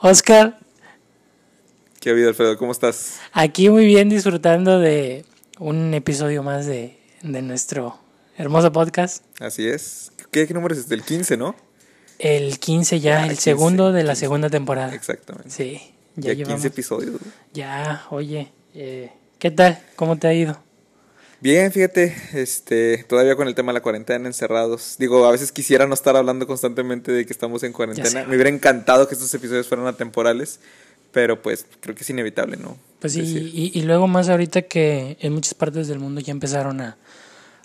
Oscar, ¿Qué ha habido, Alfredo? ¿Cómo estás? aquí muy bien disfrutando de un episodio más de, de nuestro hermoso podcast. Así es. ¿Qué, qué número es este? El 15, ¿no? El 15 ya, Ah, el 15, segundo de la 15. segunda temporada. Exactamente. Sí, ya, Ya, llevamos. 15 episodios. Ya, oye, eh, ¿qué tal? ¿Cómo te ha ido? Bien, fíjate, este, todavía con el tema de la cuarentena, encerrados. Digo, a veces quisiera no estar hablando constantemente de que estamos en cuarentena. Me hubiera encantado que estos episodios fueran atemporales, pero pues creo que es inevitable, ¿no? Pues y, y luego más ahorita que en muchas partes del mundo ya empezaron a,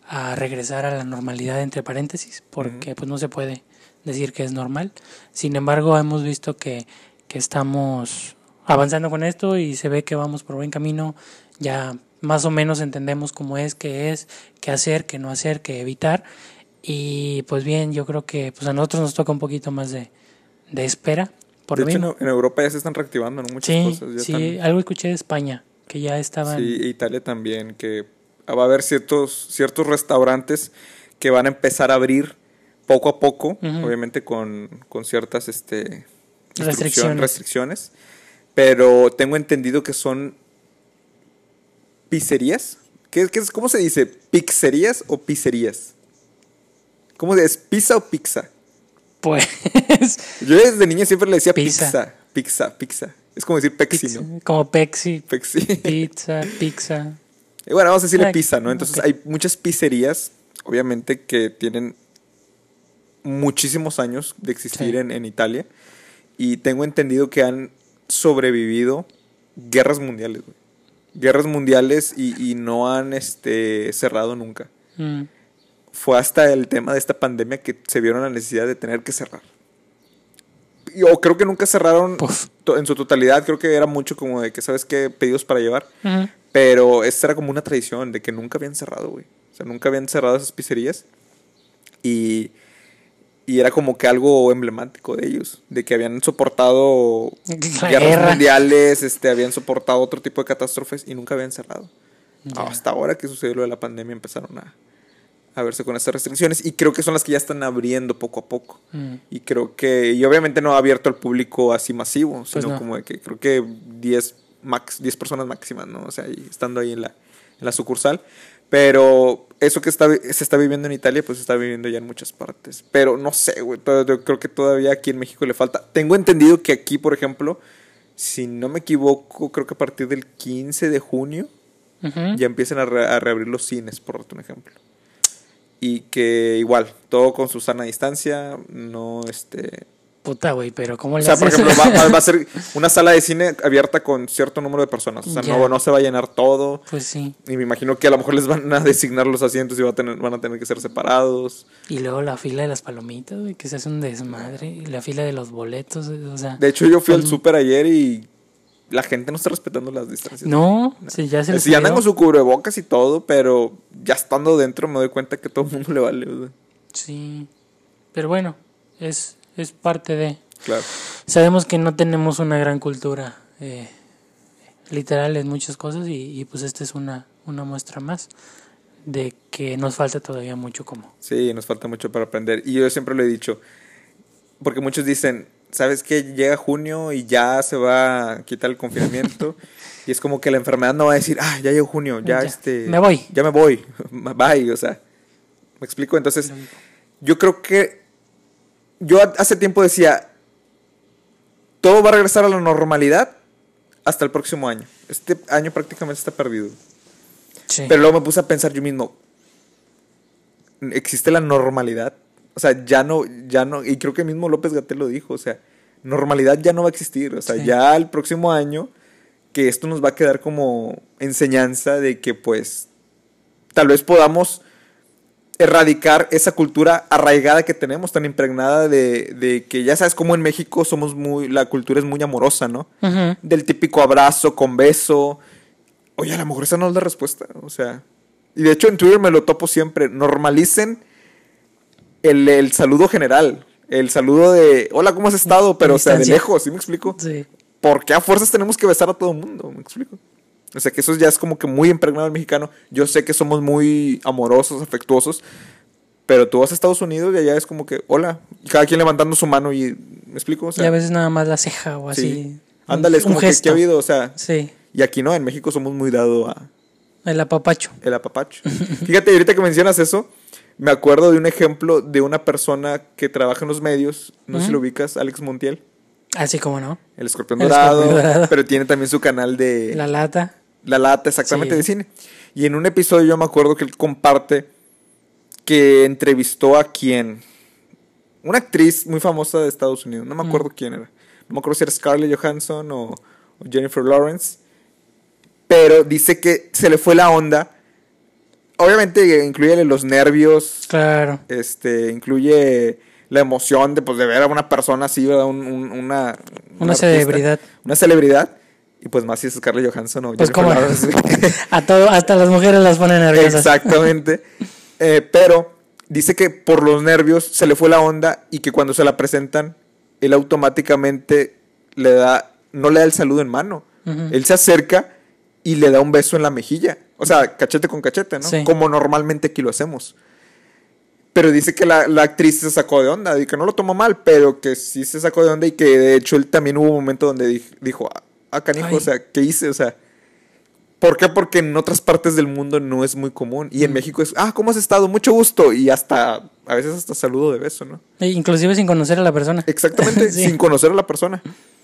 a regresar a la normalidad, entre paréntesis, porque pues no se puede decir que es normal. Sin embargo, hemos visto que, que estamos avanzando con esto y se ve que vamos por buen camino. Ya más o menos entendemos cómo es, qué es, qué hacer, qué no hacer, qué evitar. Y pues bien, yo creo que pues a nosotros nos toca un poquito más de, de espera. Por de lo hecho, mismo. en, Europa ya se están reactivando, ¿no? Muchas Sí, cosas. Ya sí, están- algo escuché de España, que ya estaban... Sí, e Italia también, que va a haber ciertos, ciertos restaurantes que van a empezar a abrir poco a poco, obviamente con, con ciertas este, Restricciones. restricciones, pero tengo entendido que son pizzerías. ¿Qué, qué es, ¿Cómo se dice? ¿Pizzerías o pizzerías? ¿Cómo se- es? ¿Pizza o pizza? Pues, Yo desde niño siempre le decía Pizza. pizza, pizza, pizza. Es como decir pexi, pizza, ¿no? como Pepsi, Pexi. pizza, pizza. Y bueno, vamos a decirle pizza, ¿no? Entonces hay muchas pizzerías, obviamente, que tienen muchísimos años de existir Sí. en, en Italia. Y tengo entendido que han sobrevivido guerras mundiales, güey. Guerras mundiales y, y no han este, cerrado nunca. Mm, Fue hasta el tema de esta pandemia que se vieron la necesidad de tener que cerrar. Yo creo que nunca cerraron to- en su totalidad. Creo que era mucho como de que, ¿sabes qué? Pedidos para llevar. Pero esta era como una tradición de que nunca habían cerrado, güey. O sea, nunca habían cerrado esas pizzerías. Y, y era como que algo emblemático de ellos. De que habían soportado guerras guerra. mundiales, este, habían soportado otro tipo de catástrofes y nunca habían cerrado. Ya. Hasta ahora que sucedió lo de la pandemia empezaron a, a verse con estas restricciones. Y creo que son las que ya están abriendo poco a poco. Mm, Y creo que, y obviamente no ha abierto al público así masivo, sino Pues no. como de que creo que 10, max, 10 personas máximas, ¿no? O sea, estando ahí en la, en la sucursal. Pero eso que está, se está viviendo en Italia, pues se está viviendo ya en muchas partes. Pero no sé, güey, yo creo que todavía aquí en México le falta. Tengo entendido que aquí, por ejemplo, si no me equivoco, creo que a partir del 15 de junio ya empiezan a, re- a reabrir los cines, por un ejemplo. Y que igual, todo con su sana distancia, no este... Puta, güey, pero ¿cómo O le sea, por ejemplo, va, a ser una sala de cine abierta con cierto número de personas. O sea, Ya. no, no se va a llenar todo. Pues sí. Y me imagino que a lo mejor les van a designar los asientos y va a tener, van a tener que ser separados. Y luego la fila de las palomitas, güey, que se hace un desmadre. Y la fila de los boletos, o sea... De hecho, yo fui al súper ayer y la gente no está respetando las distancias. No, sí, ya se les Sí, andan con su cubrebocas y todo, pero ya estando dentro me doy cuenta que todo el mundo le vale. o sea. Sí. Pero bueno, es, es parte de... Claro. Sabemos que no tenemos una gran cultura eh, literal en muchas cosas y, y, pues esta es una, una muestra más de que nos falta todavía mucho como... Sí, nos falta mucho para aprender. Y yo siempre lo he dicho, porque muchos dicen, ¿sabes qué? Llega junio y ya se va a quitar el confinamiento. y es como que la enfermedad no va a decir, ah, ya llegó junio, ya, Ya, este... me voy. Ya me voy, bye, o sea. ¿Me explico? Entonces, yo creo que... Yo hace tiempo decía, todo va a regresar a la normalidad hasta el próximo año. Este año prácticamente está perdido. Sí. Pero luego me puse a pensar yo mismo, ¿existe la normalidad? O sea, ya no, ya no, y creo que mismo López Gatel lo dijo, o sea, normalidad ya no va a existir, o sea, Sí. ya el próximo año, que esto nos va a quedar como enseñanza de que pues tal vez podamos erradicar esa cultura arraigada que tenemos, tan impregnada de, de que ya sabes cómo en México somos muy, la cultura es muy amorosa, ¿no? Ujú. del típico abrazo con beso. Oye, a lo mejor esa no es la respuesta. O sea, y de hecho en Twitter me lo topo siempre. Normalicen el, el saludo general. El saludo de hola, ¿cómo has estado? Pero, o sea, de lejos, ¿sí me explico? Sí. ¿Por qué a fuerzas tenemos que besar a todo el mundo? ¿Me explico? O sea, que eso ya es como que muy impregnado al mexicano. Yo sé que somos muy amorosos, afectuosos, pero tú vas a Estados Unidos y allá es como que, hola, y cada quien levantando su mano y, ¿me explico? O sea, y a veces nada más la ceja o sí. así. Ándale, es como que, gesto. ¿qué ha habido? O sea, Sí, y aquí no, en México somos muy dado a el apapacho. el apapacho. Fíjate, ahorita que mencionas eso, me acuerdo de un ejemplo de una persona que trabaja en los medios, no sé si lo ubicas, Alex Montiel, Así como no. el escorpión El dorado, escorpión dorado. pero tiene también su canal de La lata. La lata, exactamente, Sí. de cine. Y en un episodio yo me acuerdo que él comparte que entrevistó a quien. Una actriz muy famosa de Estados Unidos. No me acuerdo quién era. No me acuerdo si era Scarlett Johansson o, o Jennifer Lawrence. Pero dice que se le fue la onda. Obviamente incluye los nervios. Claro. Este, incluye la emoción de, pues, de ver a una persona así, ¿verdad? Un- un- una, Una celebridad. Una celebridad. Y pues más si es Scarlett Johansson o Pues como a todo, hasta las mujeres las ponen nerviosas. Exactamente. Eh, pero dice que por los nervios se le fue la onda y que cuando se la presentan, él automáticamente le da, no le da el saludo en mano. Él se acerca y le da un beso en la mejilla. O sea, cachete con cachete, ¿no? Sí. Como normalmente aquí lo hacemos. Pero dice que la, la actriz se sacó de onda y que no lo tomó mal, pero que sí se sacó de onda y que de hecho él también hubo un momento donde dij- dijo, ah, ah, canijo, Ay. o sea, ¿qué hice? O sea, ¿por qué? Porque en otras partes del mundo no es muy común. Y en México es, ah, ¿cómo has estado? Mucho gusto. Y hasta, a veces hasta saludo de beso, ¿no? E Inclusive sin conocer a la persona. Exactamente, Sí. sin conocer a la persona.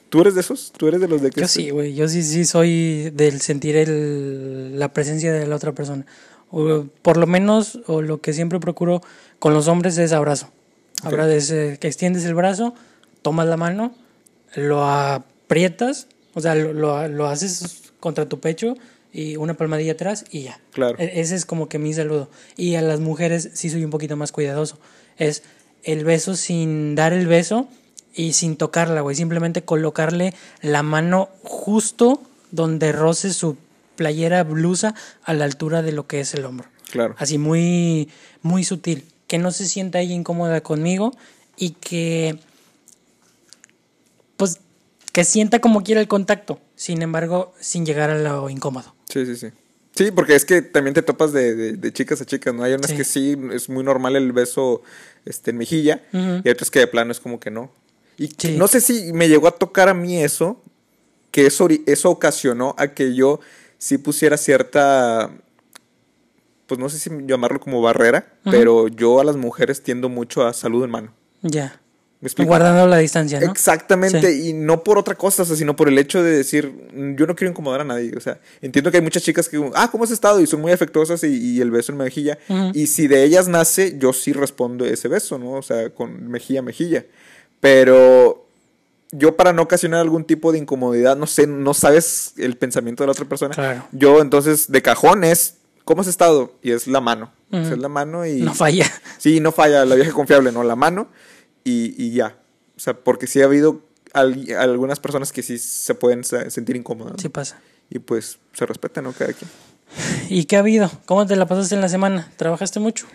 ¿Tú eres de esos? ¿Tú eres de los de que... Yo sí, güey. Yo sí, sí soy del sentir el, la presencia de la otra persona. O, por lo menos, o lo que siempre procuro con los hombres es abrazo. Ahora es eh, que extiendes el brazo, tomas la mano, lo aprietas, o sea, lo, lo, lo haces contra tu pecho y una palmadilla atrás y ya. Claro. E- Ese es como que mi saludo. Y a las mujeres sí soy un poquito más cuidadoso. Es el beso sin dar el beso y sin tocarla, güey. Simplemente colocarle la mano justo donde roce su playera, blusa, a la altura de lo que es el hombro. Claro. Así muy, muy sutil. Que no se sienta ella incómoda conmigo y que, pues, que sienta como quiera el contacto. Sin embargo, sin llegar a lo incómodo. Sí, sí, sí. Sí, porque es que también te topas de, de- de chicas a chicas, ¿no? Hay unas Sí. que sí, es muy normal el beso este, en mejilla y hay otras que de plano es como que no. Y Sí. no sé si me llegó a tocar a mí eso, que eso, eso ocasionó a que yo sí pusiera cierta, pues no sé si llamarlo como barrera, pero yo a las mujeres tiendo mucho a saludo en mano. Ya. ¿Me? Guardando la distancia, ¿no? Exactamente, Sí. y no por otra cosa, o sea, sino por el hecho de decir, "Mm, yo no quiero incomodar a nadie, o sea, entiendo que hay muchas chicas que, ah, ¿cómo has estado? Y son muy afectuosas y, y el beso en mejilla, y si de ellas nace, yo sí respondo ese beso, ¿no? O sea, con mejilla a mejilla, pero yo para no ocasionar algún tipo de incomodidad, no sé, no sabes el pensamiento de la otra persona, Claro. yo entonces de cajón es, ¿cómo has estado? Y es la mano, o sea, Ujú. es la mano y... No falla. Sí, no falla, la vieja confiable, ¿no? La mano y, y ya. O sea, porque sí ha habido al- algunas personas que sí se pueden sentir incómodas. ¿no? Sí pasa. Y pues se respeta, ¿no? Cada quien. ¿Y qué ha habido? ¿Cómo te la pasaste en la semana? ¿Trabajaste mucho?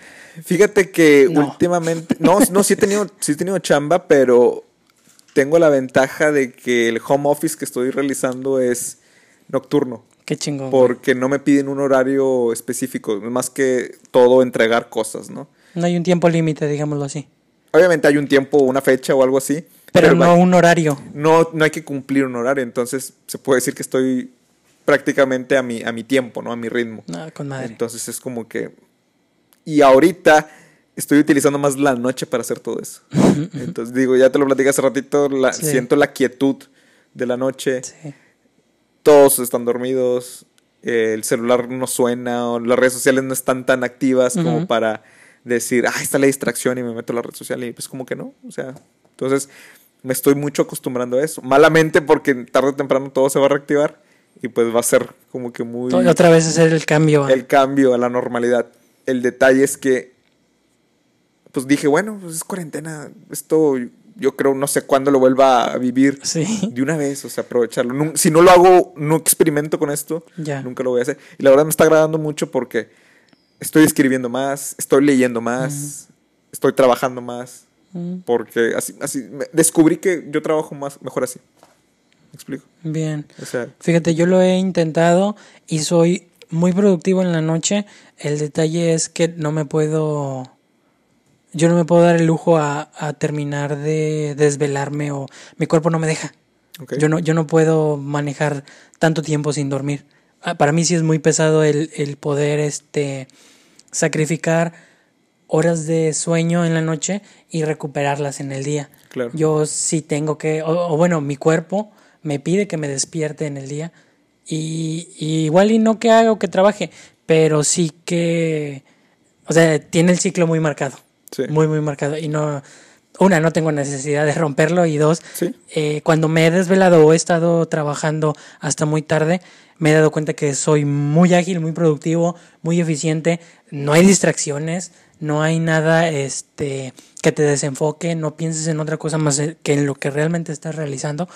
Fíjate que No. últimamente. No, no, sí he tenido, sí he tenido chamba, pero tengo la ventaja de que el home office que estoy realizando es nocturno. Qué chingón. Porque no me piden un horario específico, más que todo entregar cosas, ¿no? No hay un tiempo límite, digámoslo así. Obviamente hay un tiempo, una fecha o algo así. Pero, no un horario. no, no hay que cumplir un horario, entonces se puede decir que estoy prácticamente a mi, a mi tiempo, ¿no? A mi ritmo. No, con madre. Entonces es como que... Y ahorita estoy utilizando más la noche para hacer todo eso. Entonces digo, ya te lo platicé hace ratito, la- Sí. siento la quietud de la noche, Sí. Todos están dormidos, eh, el celular no suena, o las redes sociales no están tan activas como para decir, ah, está la distracción y me meto a la red social y pues como que no, o sea, entonces me estoy mucho acostumbrando a eso, malamente porque tarde o temprano todo se va a reactivar y pues va a ser como que muy Otra vez hacer el cambio. el cambio a la normalidad. El detalle es que, pues dije, bueno, pues es cuarentena, esto yo creo, no sé cuándo lo vuelva a vivir Sí. de una vez, o sea, aprovecharlo. Si no lo hago, no experimento con esto, Ya. nunca lo voy a hacer. Y la verdad me está agradando mucho porque estoy escribiendo más, estoy leyendo más, estoy trabajando más, porque así, así, descubrí que yo trabajo más, mejor así. ¿Me explico? Bien. O sea, Fíjate, yo lo he intentado y soy muy productivo en la noche. El detalle es que no me puedo... Yo no me puedo dar el lujo a, a terminar de desvelarme o mi cuerpo no me deja. Yo no, yo no puedo manejar tanto tiempo sin dormir. Ah, Para mí sí es muy pesado el, el poder este, sacrificar horas de sueño en la noche y recuperarlas en el día. Claro. Yo sí tengo que, o, o bueno, mi cuerpo me pide que me despierte en el día y, y igual y no que haga o que trabaje, pero sí que, o sea, tiene el ciclo muy marcado, Sí. muy, muy marcado y no, una, no tengo necesidad de romperlo y dos, Sí. eh, cuando me he desvelado o he estado trabajando hasta muy tarde, me he dado cuenta que soy muy ágil, muy productivo, muy eficiente, no hay distracciones, no hay nada este, que te desenfoque, no pienses en otra cosa más que en lo que realmente estás realizando.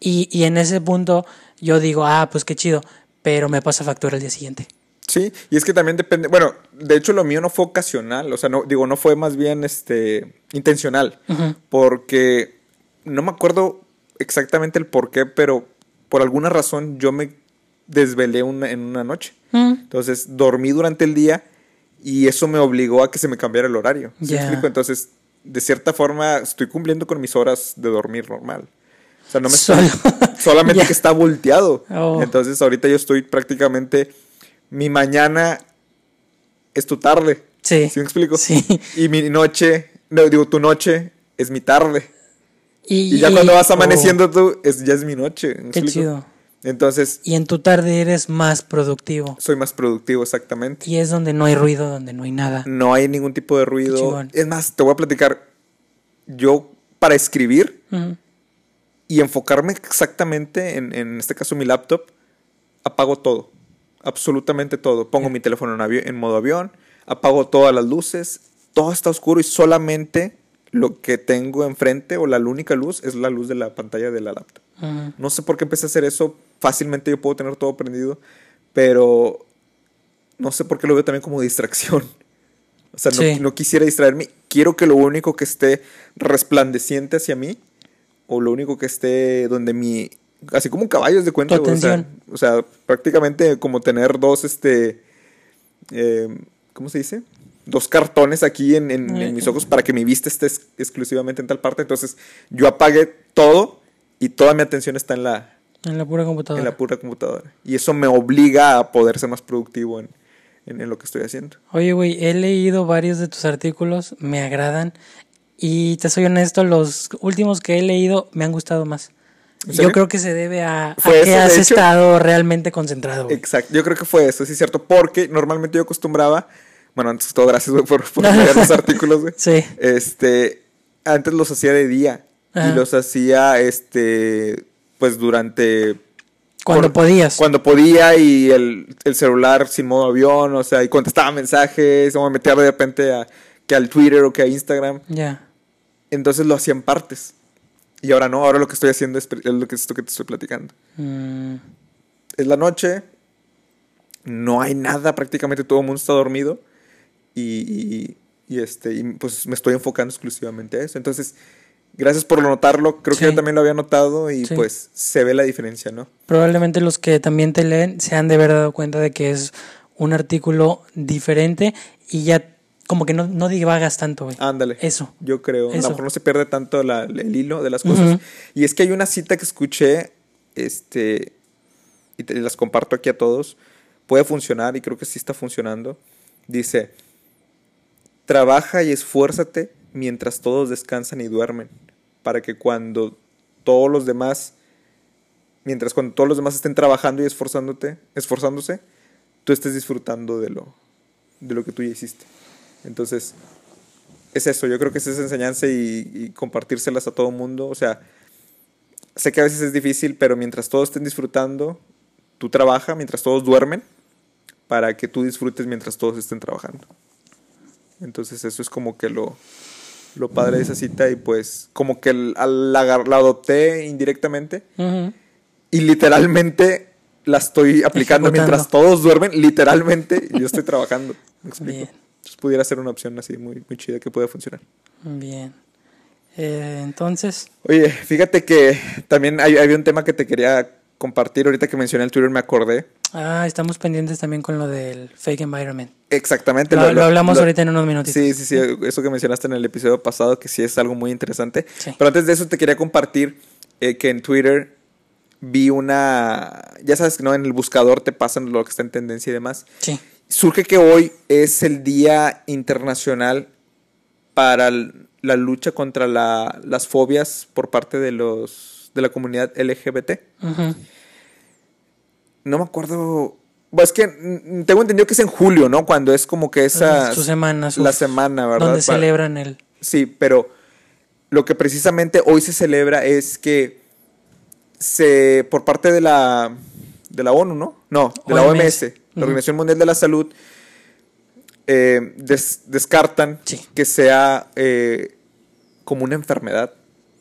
Y, y en ese punto yo digo, ah, pues qué chido, pero me pasa factura el día siguiente. Sí, y es que también depende, bueno, de hecho lo mío no fue ocasional, o sea, no digo, no fue más bien este intencional, porque no me acuerdo exactamente el por qué, pero por alguna razón yo me desvelé una, en una noche. Mm, Entonces dormí durante el día y eso me obligó a que se me cambiara el horario. ¿Sí explico? Entonces, de cierta forma, estoy cumpliendo con mis horas de dormir normal. O sea, no me estoy- solamente que está volteado. Oh. Entonces, ahorita yo estoy prácticamente. Mi mañana es tu tarde. Sí. ¿Sí me explico? Sí. Y mi noche, no, digo, tu noche es mi tarde. Y, Y ya cuando vas oh, amaneciendo tú, es, ya es mi noche. ¿me Qué explico? chido. Entonces, Y en tu tarde eres más productivo. soy más productivo, exactamente. Y es donde no hay ruido, donde no hay nada. No hay ningún tipo de ruido. Es más, te voy a platicar. Yo, para escribir y enfocarme exactamente en, en este caso mi laptop, apago todo. Absolutamente todo. Pongo mi teléfono en, avi- en modo avión, apago todas las luces, todo está oscuro y solamente lo que tengo enfrente o la única luz es la luz de la pantalla de la laptop. No sé por qué empecé a hacer eso. Fácilmente yo puedo tener todo prendido, pero no sé por qué lo veo también como distracción. O sea, no, no quisiera distraerme. Quiero que lo único que esté resplandeciente hacia mí, o lo único que esté donde mi. Así como un caballo es de cuenta, güey, o sea, atención. o sea, prácticamente como tener dos, este. eh, ¿Cómo se dice? Dos cartones aquí en, en- en mis ojos para que mi vista esté ex- exclusivamente en tal parte. Entonces, yo apagué todo y toda mi atención está en la, En la pura computadora. en la pura computadora. Y eso me obliga a poder ser más productivo en, en- en lo que estoy haciendo. Oye, güey, he leído varios de tus artículos, me agradan. Y te soy honesto, los últimos que he leído me han gustado más. ¿En Yo creo que se debe a, que has hecho. estado realmente concentrado. güey. Exacto, yo creo que fue eso, sí es cierto, porque normalmente yo acostumbraba, bueno, antes de todo, gracias güey, por, por leer los artículos, güey. Sí. Este, antes los hacía de día Ajá. y los hacía, este, pues durante... Cuando por- podías. Cuando podía y el, el celular sin modo avión, o sea, y contestaba mensajes, o me metía de repente a, que al Twitter o que a Instagram. Ya. Entonces lo hacía en partes. Y ahora no, ahora lo que estoy haciendo es, es lo que esto que te estoy platicando. Mm, Es la noche, no hay nada, prácticamente todo el mundo está dormido. Y, y- y, este, y pues me estoy enfocando exclusivamente a eso. Entonces, gracias por notarlo. Creo que Sí. yo también lo había notado y Sí. pues se ve la diferencia, ¿no? probablemente los que también te leen se han de haber dado cuenta de que es un artículo diferente y ya como que no, no divagas tanto, güey. Ándale. Eso. Yo creo. A lo mejor no se pierde tanto la- el hilo de las cosas. Y es que hay una cita que escuché, este, y te las comparto aquí a todos. Puede funcionar y creo que sí está funcionando. Dice, trabaja y esfuérzate mientras todos descansan y duermen, para que cuando todos los demás, mientras cuando todos los demás estén trabajando y esforzándote, esforzándose, tú estés disfrutando de lo, de lo que tú ya hiciste. Entonces, es eso, yo creo que es esa enseñanza y, y compartírselas a todo el mundo. O sea, sé que a veces es difícil, pero mientras todos estén disfrutando, tú trabaja, mientras todos duermen, para que tú disfrutes mientras todos estén trabajando. Entonces eso es como que lo, lo padre de esa cita y pues como que al agar- la adopté indirectamente Ujú. y literalmente la estoy aplicando Ejecutando. mientras todos duermen, literalmente yo estoy trabajando. ¿Me explico? Bien. Entonces pudiera ser una opción así muy, muy chida que pueda funcionar. Bien. Eh, entonces. Oye, fíjate que también hay, había un tema que te quería compartir. Ahorita que mencioné el Twitter me acordé. Ah, estamos pendientes también con lo del fake environment. Exactamente. Lo, lo hablamos ahorita en unos minutos. Sí, sí, sí. Eso que mencionaste en el episodio pasado, que sí es algo muy interesante. Pero antes de eso te quería compartir eh, que en Twitter vi una. Ya sabes que no en el buscador te pasan lo que está en tendencia y demás. Sí. Surge que hoy es el Día Internacional para la lucha contra la, las fobias por parte de los de la comunidad LGBT. No me acuerdo. es que tengo entendido que es en julio, ¿no? Cuando es como que esa. Su semana, La semana, ¿verdad? Donde celebran el. Sí, pero lo que precisamente hoy se celebra es que se. por parte de la. de la ONU, ¿no? No, de la OMS, la Organización Mundial de la Salud eh, descartan que sea eh, como una enfermedad.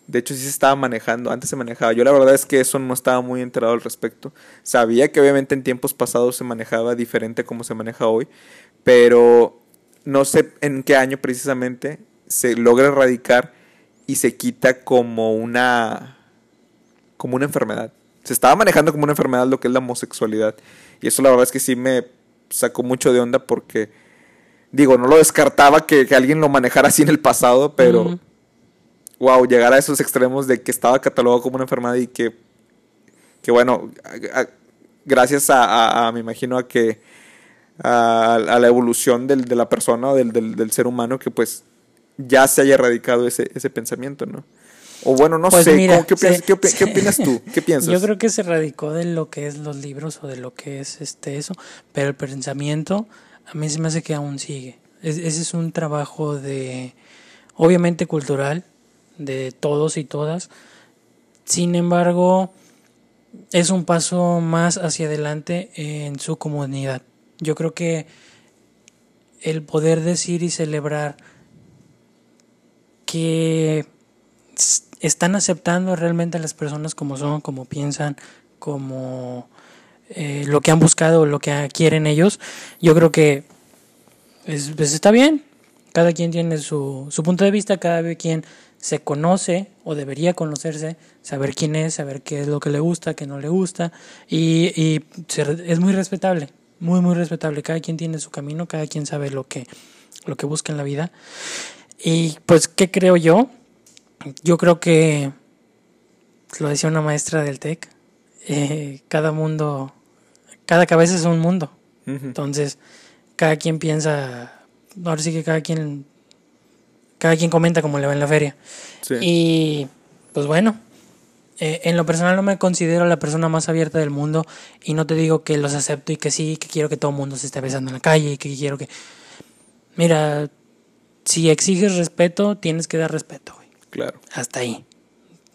De hecho, sí se estaba manejando, antes se manejaba. Yo la verdad es que eso no estaba muy enterado al respecto. Sabía que obviamente en tiempos pasados se manejaba diferente como se maneja hoy, pero no sé en qué año precisamente se logra erradicar y se quita como una como una enfermedad. Se estaba manejando como una enfermedad lo que es la homosexualidad. Y eso la verdad es que sí me sacó mucho de onda porque Digo, no lo descartaba que, alguien lo manejara así en el pasado, pero. Wow, llegar a esos extremos de que estaba catalogado como una enfermedad y que. Que bueno, gracias a, me imagino, a que. A, la evolución del, de la persona o del, del, ser humano, que pues ya se haya erradicado ese, ese pensamiento, ¿no? O bueno, no pues sé, ¿qué, opinas, ¿qué, opinas, tú? ¿Qué piensas? Yo creo que se radicó de lo que es los libros o de lo que es este eso, pero el pensamiento a mí se me hace que aún sigue. ese es un trabajo de, obviamente cultural, de todos y todas. Sin embargo, es un paso más hacia adelante en su comunidad. Yo creo que el poder decir y celebrar que están aceptando realmente a las personas como son, como piensan, como eh, lo que han buscado, lo que quieren ellos, yo creo que es, pues está bien. Cada quien tiene su, su punto de vista, cada quien se conoce o debería conocerse, saber quién es, saber qué es lo que le gusta, qué no le gusta, y, y es muy respetable, muy, muy respetable. Cada quien tiene su camino, cada quien sabe lo que, lo que busca en la vida. Y pues, ¿qué creo yo? Yo creo que, lo decía una maestra del TEC, eh, cada mundo cada cabeza es un mundo. Entonces, cada quien piensa, ahora sí que cada quien, cada quien comenta como le va en la feria. Y pues bueno, eh, en lo personal no me considero la persona más abierta del mundo y no te digo que los acepto y que sí, que quiero que todo el mundo se esté besando en la calle y que quiero que... Mira, si exiges respeto, tienes que dar respeto. Claro. Hasta ahí.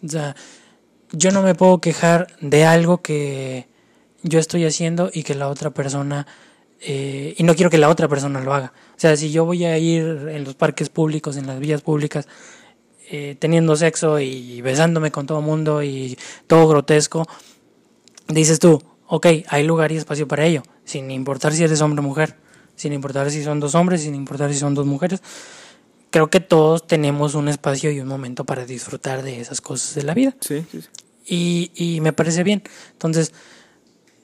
O sea, yo no me puedo quejar de algo que yo estoy haciendo y que la otra persona, eh, y no quiero que la otra persona lo haga. O sea, si yo voy a ir en los parques públicos, en las vías públicas, eh, teniendo sexo y besándome con todo mundo y todo grotesco, dices tú, ok, hay lugar y espacio para ello, sin importar si eres hombre o mujer, sin importar si son dos hombres, sin importar si son dos mujeres. Creo que todos tenemos un espacio y un momento para disfrutar de esas cosas de la vida. Sí, sí, Y, y me parece bien. Entonces,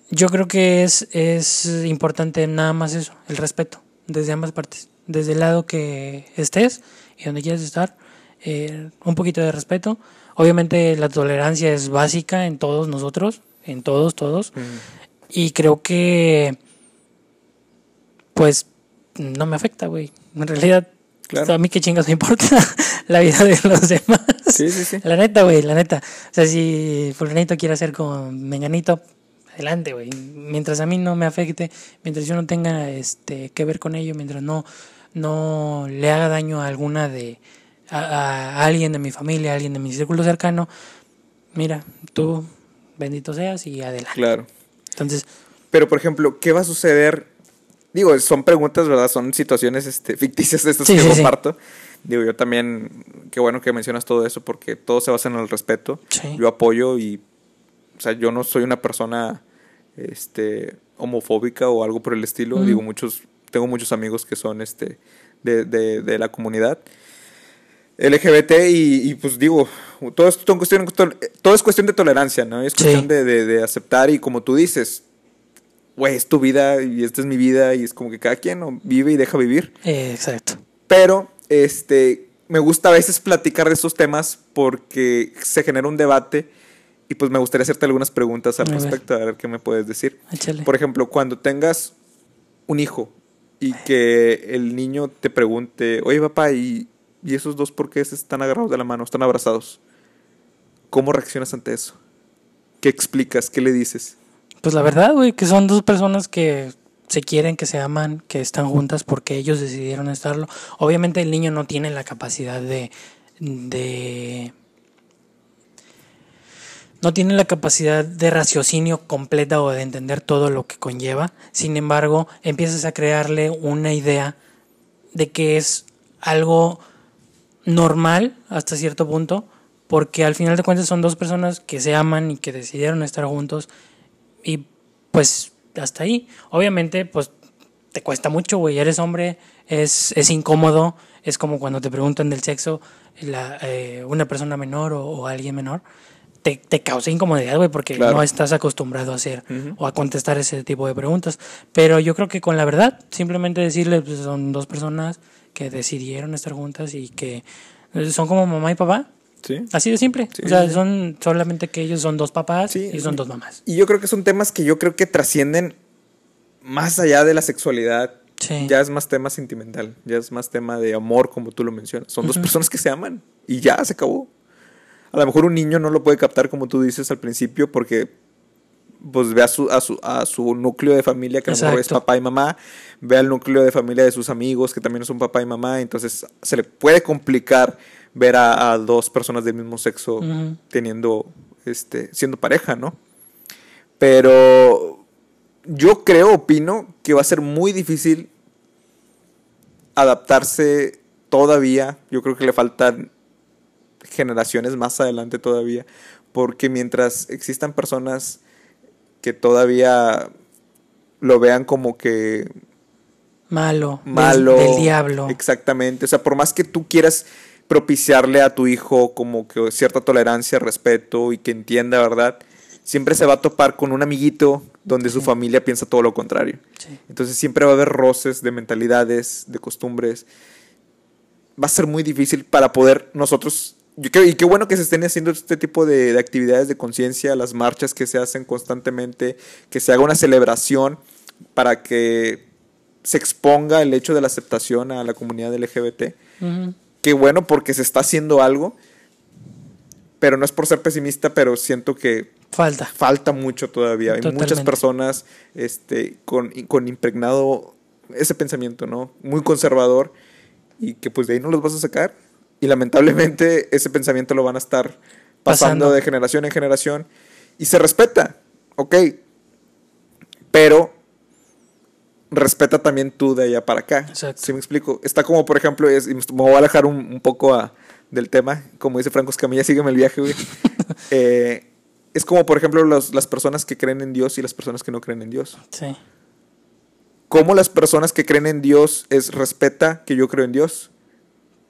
yo creo que es, es importante nada más eso, el respeto, desde ambas partes. Desde el lado que estés y donde quieras estar, eh, un poquito de respeto. Obviamente la tolerancia es básica en todos nosotros, en todos, todos. Y creo que, pues, no me afecta, güey. En realidad, a mí qué chingas me importa la vida de los demás. Sí, sí, sí. La neta, güey, la neta. O sea, si fulanito quiere hacer con menganito, adelante, güey. Mientras a mí no me afecte, mientras yo no tenga este que ver con ello, mientras no, no le haga daño a alguna de a, alguien de mi familia, a alguien de mi círculo cercano, mira, tú bendito seas y adelante. Claro. Entonces, pero por ejemplo, ¿qué va a suceder? Digo, son preguntas, ¿verdad? Son situaciones este, ficticias de estas que comparto. Digo, yo también, qué bueno que mencionas todo eso porque todo se basa en el respeto. Yo apoyo y o sea, yo no soy una persona este, homofóbica o algo por el estilo. Digo, muchos, tengo muchos amigos que son este, de, de, de la comunidad. LGBT y, y, pues digo, todo es, todo es cuestión de tolerancia, ¿no? Es cuestión Sí. de, de- de aceptar y como tú dices, güey, es tu vida y esta es mi vida y es como que cada quien ¿no? vive y deja vivir. Eh, exacto. Pero, este, me gusta a veces platicar de estos temas porque se genera un debate y pues me gustaría hacerte algunas preguntas al respecto, a ver qué me puedes decir. Échale. Por ejemplo, cuando tengas un hijo y que el niño te pregunte, oye papá, ¿y, y esos dos por qué se están agarrados de la mano, están abrazados? ¿Cómo reaccionas ante eso? ¿Qué explicas? ¿Qué le dices? Pues la verdad, güey, que son dos personas que se quieren, que se aman, que están juntas porque ellos decidieron estarlo. Obviamente el niño no tiene la capacidad de... de no tiene la capacidad de raciocinio completa o de entender todo lo que conlleva. Sin embargo, empiezas a crearle una idea de que es algo normal hasta cierto punto, porque al final de cuentas son dos personas que se aman y que decidieron estar juntos y pues hasta ahí. Obviamente, pues te cuesta mucho, güey, eres hombre, es, es incómodo, es como cuando te preguntan del sexo la, eh, una persona menor o, o alguien menor. Te, te causa incomodidad, güey, porque Claro. no estás acostumbrado a hacer Ujú. o a contestar ese tipo de preguntas. Pero yo creo que con la verdad, simplemente decirle, pues son dos personas que decidieron estar juntas y que son como mamá y papá. ¿Sí? Así de simple. Sí, o sea, son solamente que ellos son dos papás Sí, y son dos mamás. Y yo creo que son temas que yo creo que trascienden más allá de la sexualidad. Sí. Ya es más tema sentimental, ya es más tema de amor, como tú lo mencionas. Son dos personas que se aman y ya se acabó. A lo mejor un niño no lo puede captar como tú dices al principio porque pues ve a su, a su, a su núcleo de familia que a lo mejor es papá y mamá, ve al núcleo de familia de sus amigos que también son papá y mamá, entonces se le puede complicar ver a, a dos personas del mismo sexo teniendo, este, siendo pareja, ¿no? Pero yo creo, opino, que va a ser muy difícil adaptarse todavía. Yo creo que le faltan generaciones más adelante todavía. Porque mientras existan personas que todavía lo vean como que Malo, del- malo. Del, diablo. Exactamente. O sea, por más que tú quieras propiciarle a tu hijo como que cierta tolerancia, respeto y que entienda, ¿verdad? Siempre se va a topar con un amiguito donde su familia piensa todo lo contrario. Sí. Entonces siempre va a haber roces de mentalidades, de costumbres. Va a ser muy difícil para poder nosotros... Yo creo, y qué bueno que se estén haciendo este tipo de, de actividades de conciencia, las marchas que se hacen constantemente, que se haga una celebración para que se exponga el hecho de la aceptación a la comunidad LGBT. Ujú. Qué bueno porque se está haciendo algo, pero no es por ser pesimista, pero siento que Falta. falta mucho todavía. Hay muchas personas este, con, con impregnado ese pensamiento, ¿no? Muy conservador y que pues de ahí no los vas a sacar. Y lamentablemente ese pensamiento lo van a estar pasando, Pasando. de generación en generación y se respeta, ok, pero respeta también tú de allá para acá. Exacto. ¿Sí me explico? Está como, por ejemplo, es, me voy a alejar un, un poco a- del tema, como dice Franco Escamilla, sígueme el viaje, güey. Eh, es como, por ejemplo, los- las personas que creen en Dios y las personas que no creen en Dios. Sí. ¿Cómo las personas que creen en Dios es respeta que yo creo en Dios?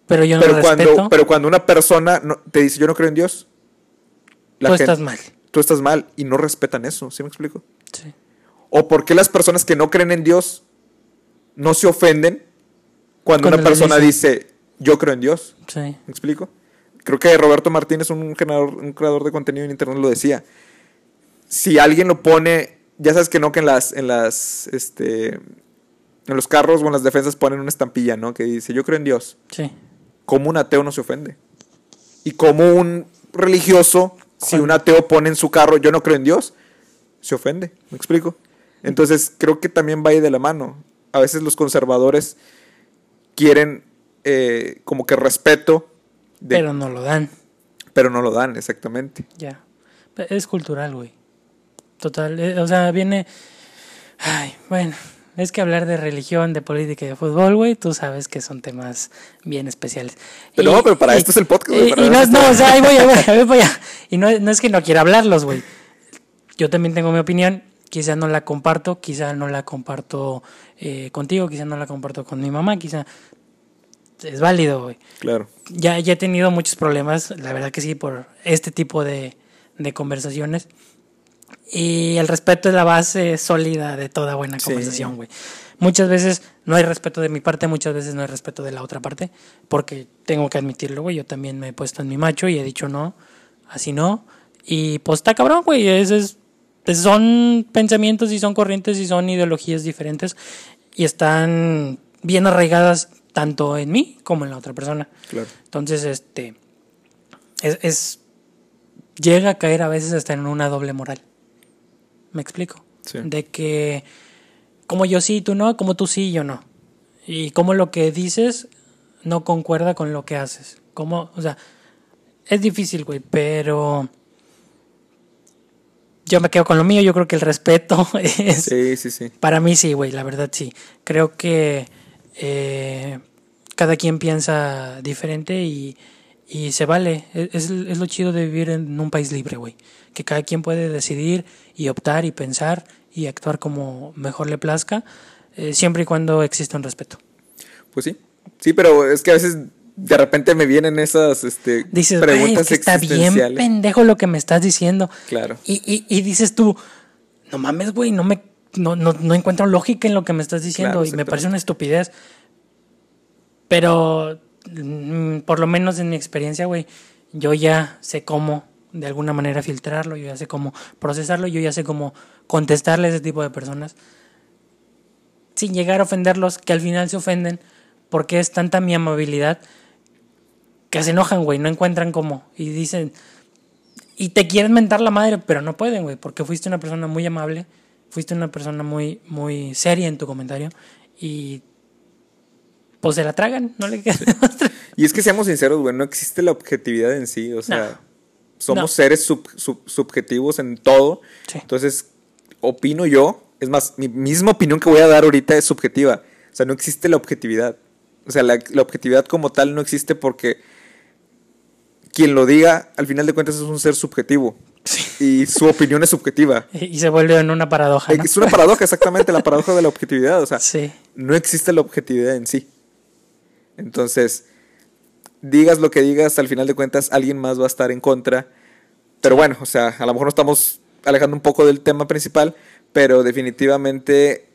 Pero yo no pero, respeto. cuando, pero cuando una persona no- te dice yo no creo en Dios, la tú gente- estás mal. tú estás mal y no respetan eso, ¿sí me explico? Sí. ¿O por qué las personas que no creen en Dios no se ofenden cuando, Cuando una persona dice yo creo en Dios? Sí. ¿Me explico? Creo que Roberto Martínez, un creador, un creador de contenido en internet, lo decía. Si alguien lo pone, ya sabes que no, que en las, en las, este, en los carros o en las defensas ponen una estampilla, ¿no? Que dice, yo creo en Dios. Sí. ¿Cómo un ateo no se ofende? Y como un religioso, si un ateo pone en su carro, yo no creo en Dios, se ofende. ¿Me explico? Entonces, creo que también va ahí de la mano. A veces los conservadores quieren eh, como que respeto, de- Pero no lo dan. pero no lo dan, exactamente. Ya. Es cultural, güey. Total. eh, o sea, viene. Ay, bueno. Es que hablar de religión, de política y de fútbol, güey, tú sabes que son temas bien especiales. Pero no, pero para esto es el podcast, güey, Y, y no, esto- no, o sea, ahí voy, ahí voy, ahí voy. Y no, no es que no quiera hablarlos, güey. Yo también tengo mi opinión. Quizá no la comparto, quizá no la comparto eh, contigo, quizá no la comparto con mi mamá, quizá es válido, güey. Claro. Ya, ya he tenido muchos problemas, la verdad que sí, por este tipo de, de conversaciones. Y el respeto es la base sólida de toda buena Sí. conversación, güey. Muchas veces no hay respeto de mi parte, muchas veces no hay respeto de la otra parte, porque tengo que admitirlo, güey. Yo también me he puesto en mi macho y he dicho no, así no. Y pues está cabrón, güey. Ese es, son pensamientos y son corrientes y son ideologías diferentes y están bien arraigadas tanto en mí como en la otra persona. Claro. Entonces, este. Es, es- Llega a caer a veces hasta en una doble moral. ¿Me explico? Sí. De que. Como yo sí, tú no, como tú sí, yo no. Y como lo que dices no concuerda con lo que haces. Como, o sea, es difícil, güey, pero. Yo me quedo con lo mío. Yo creo que el respeto es. Sí, sí, sí. Para mí sí, güey, la verdad sí. Creo que eh, cada quien piensa diferente y, y se vale. Es, es- lo chido de vivir en un país libre, güey. Que cada quien puede decidir y optar y pensar y actuar como mejor le plazca, eh, siempre y cuando exista un respeto. Pues sí. Sí, pero es que a veces de repente me vienen esas este, Dices, güey, preguntas es que está bien pendejo lo que me estás diciendo. Claro. Y, y, y dices tú, no mames, güey, no me no, no, no encuentro lógica en lo que me estás diciendo Claro, y me parece una estupidez. Pero mm, por lo menos en mi experiencia, güey, yo ya sé cómo de alguna manera filtrarlo, yo ya sé cómo procesarlo, yo ya sé cómo contestarle a ese tipo de personas sin llegar a ofenderlos, que al final se ofenden porque es tanta mi amabilidad que se enojan, güey, no encuentran cómo y dicen y te quieren mentar la madre, pero no pueden, güey, porque fuiste una persona muy amable, fuiste una persona muy muy seria en tu comentario y pues se la tragan, no le queda. Y es que seamos sinceros, güey, no existe la objetividad en sí. O sea, No. somos No. seres sub- sub- subjetivos en todo. Sí. Entonces, opino yo. Es más, mi misma opinión que voy a dar ahorita es subjetiva. O sea, no existe la objetividad. O sea, la, la objetividad como tal no existe porque quien lo diga, al final de cuentas, es un ser subjetivo. Y su opinión es subjetiva. y se vuelve en una paradoja, ¿no? Es una paradoja, exactamente, la paradoja de la objetividad. O sea, Sí. no existe la objetividad en sí. Entonces, digas lo que digas, al final de cuentas alguien más va a estar en contra. Pero bueno, o sea, a lo mejor nos estamos alejando un poco del tema principal, pero definitivamente,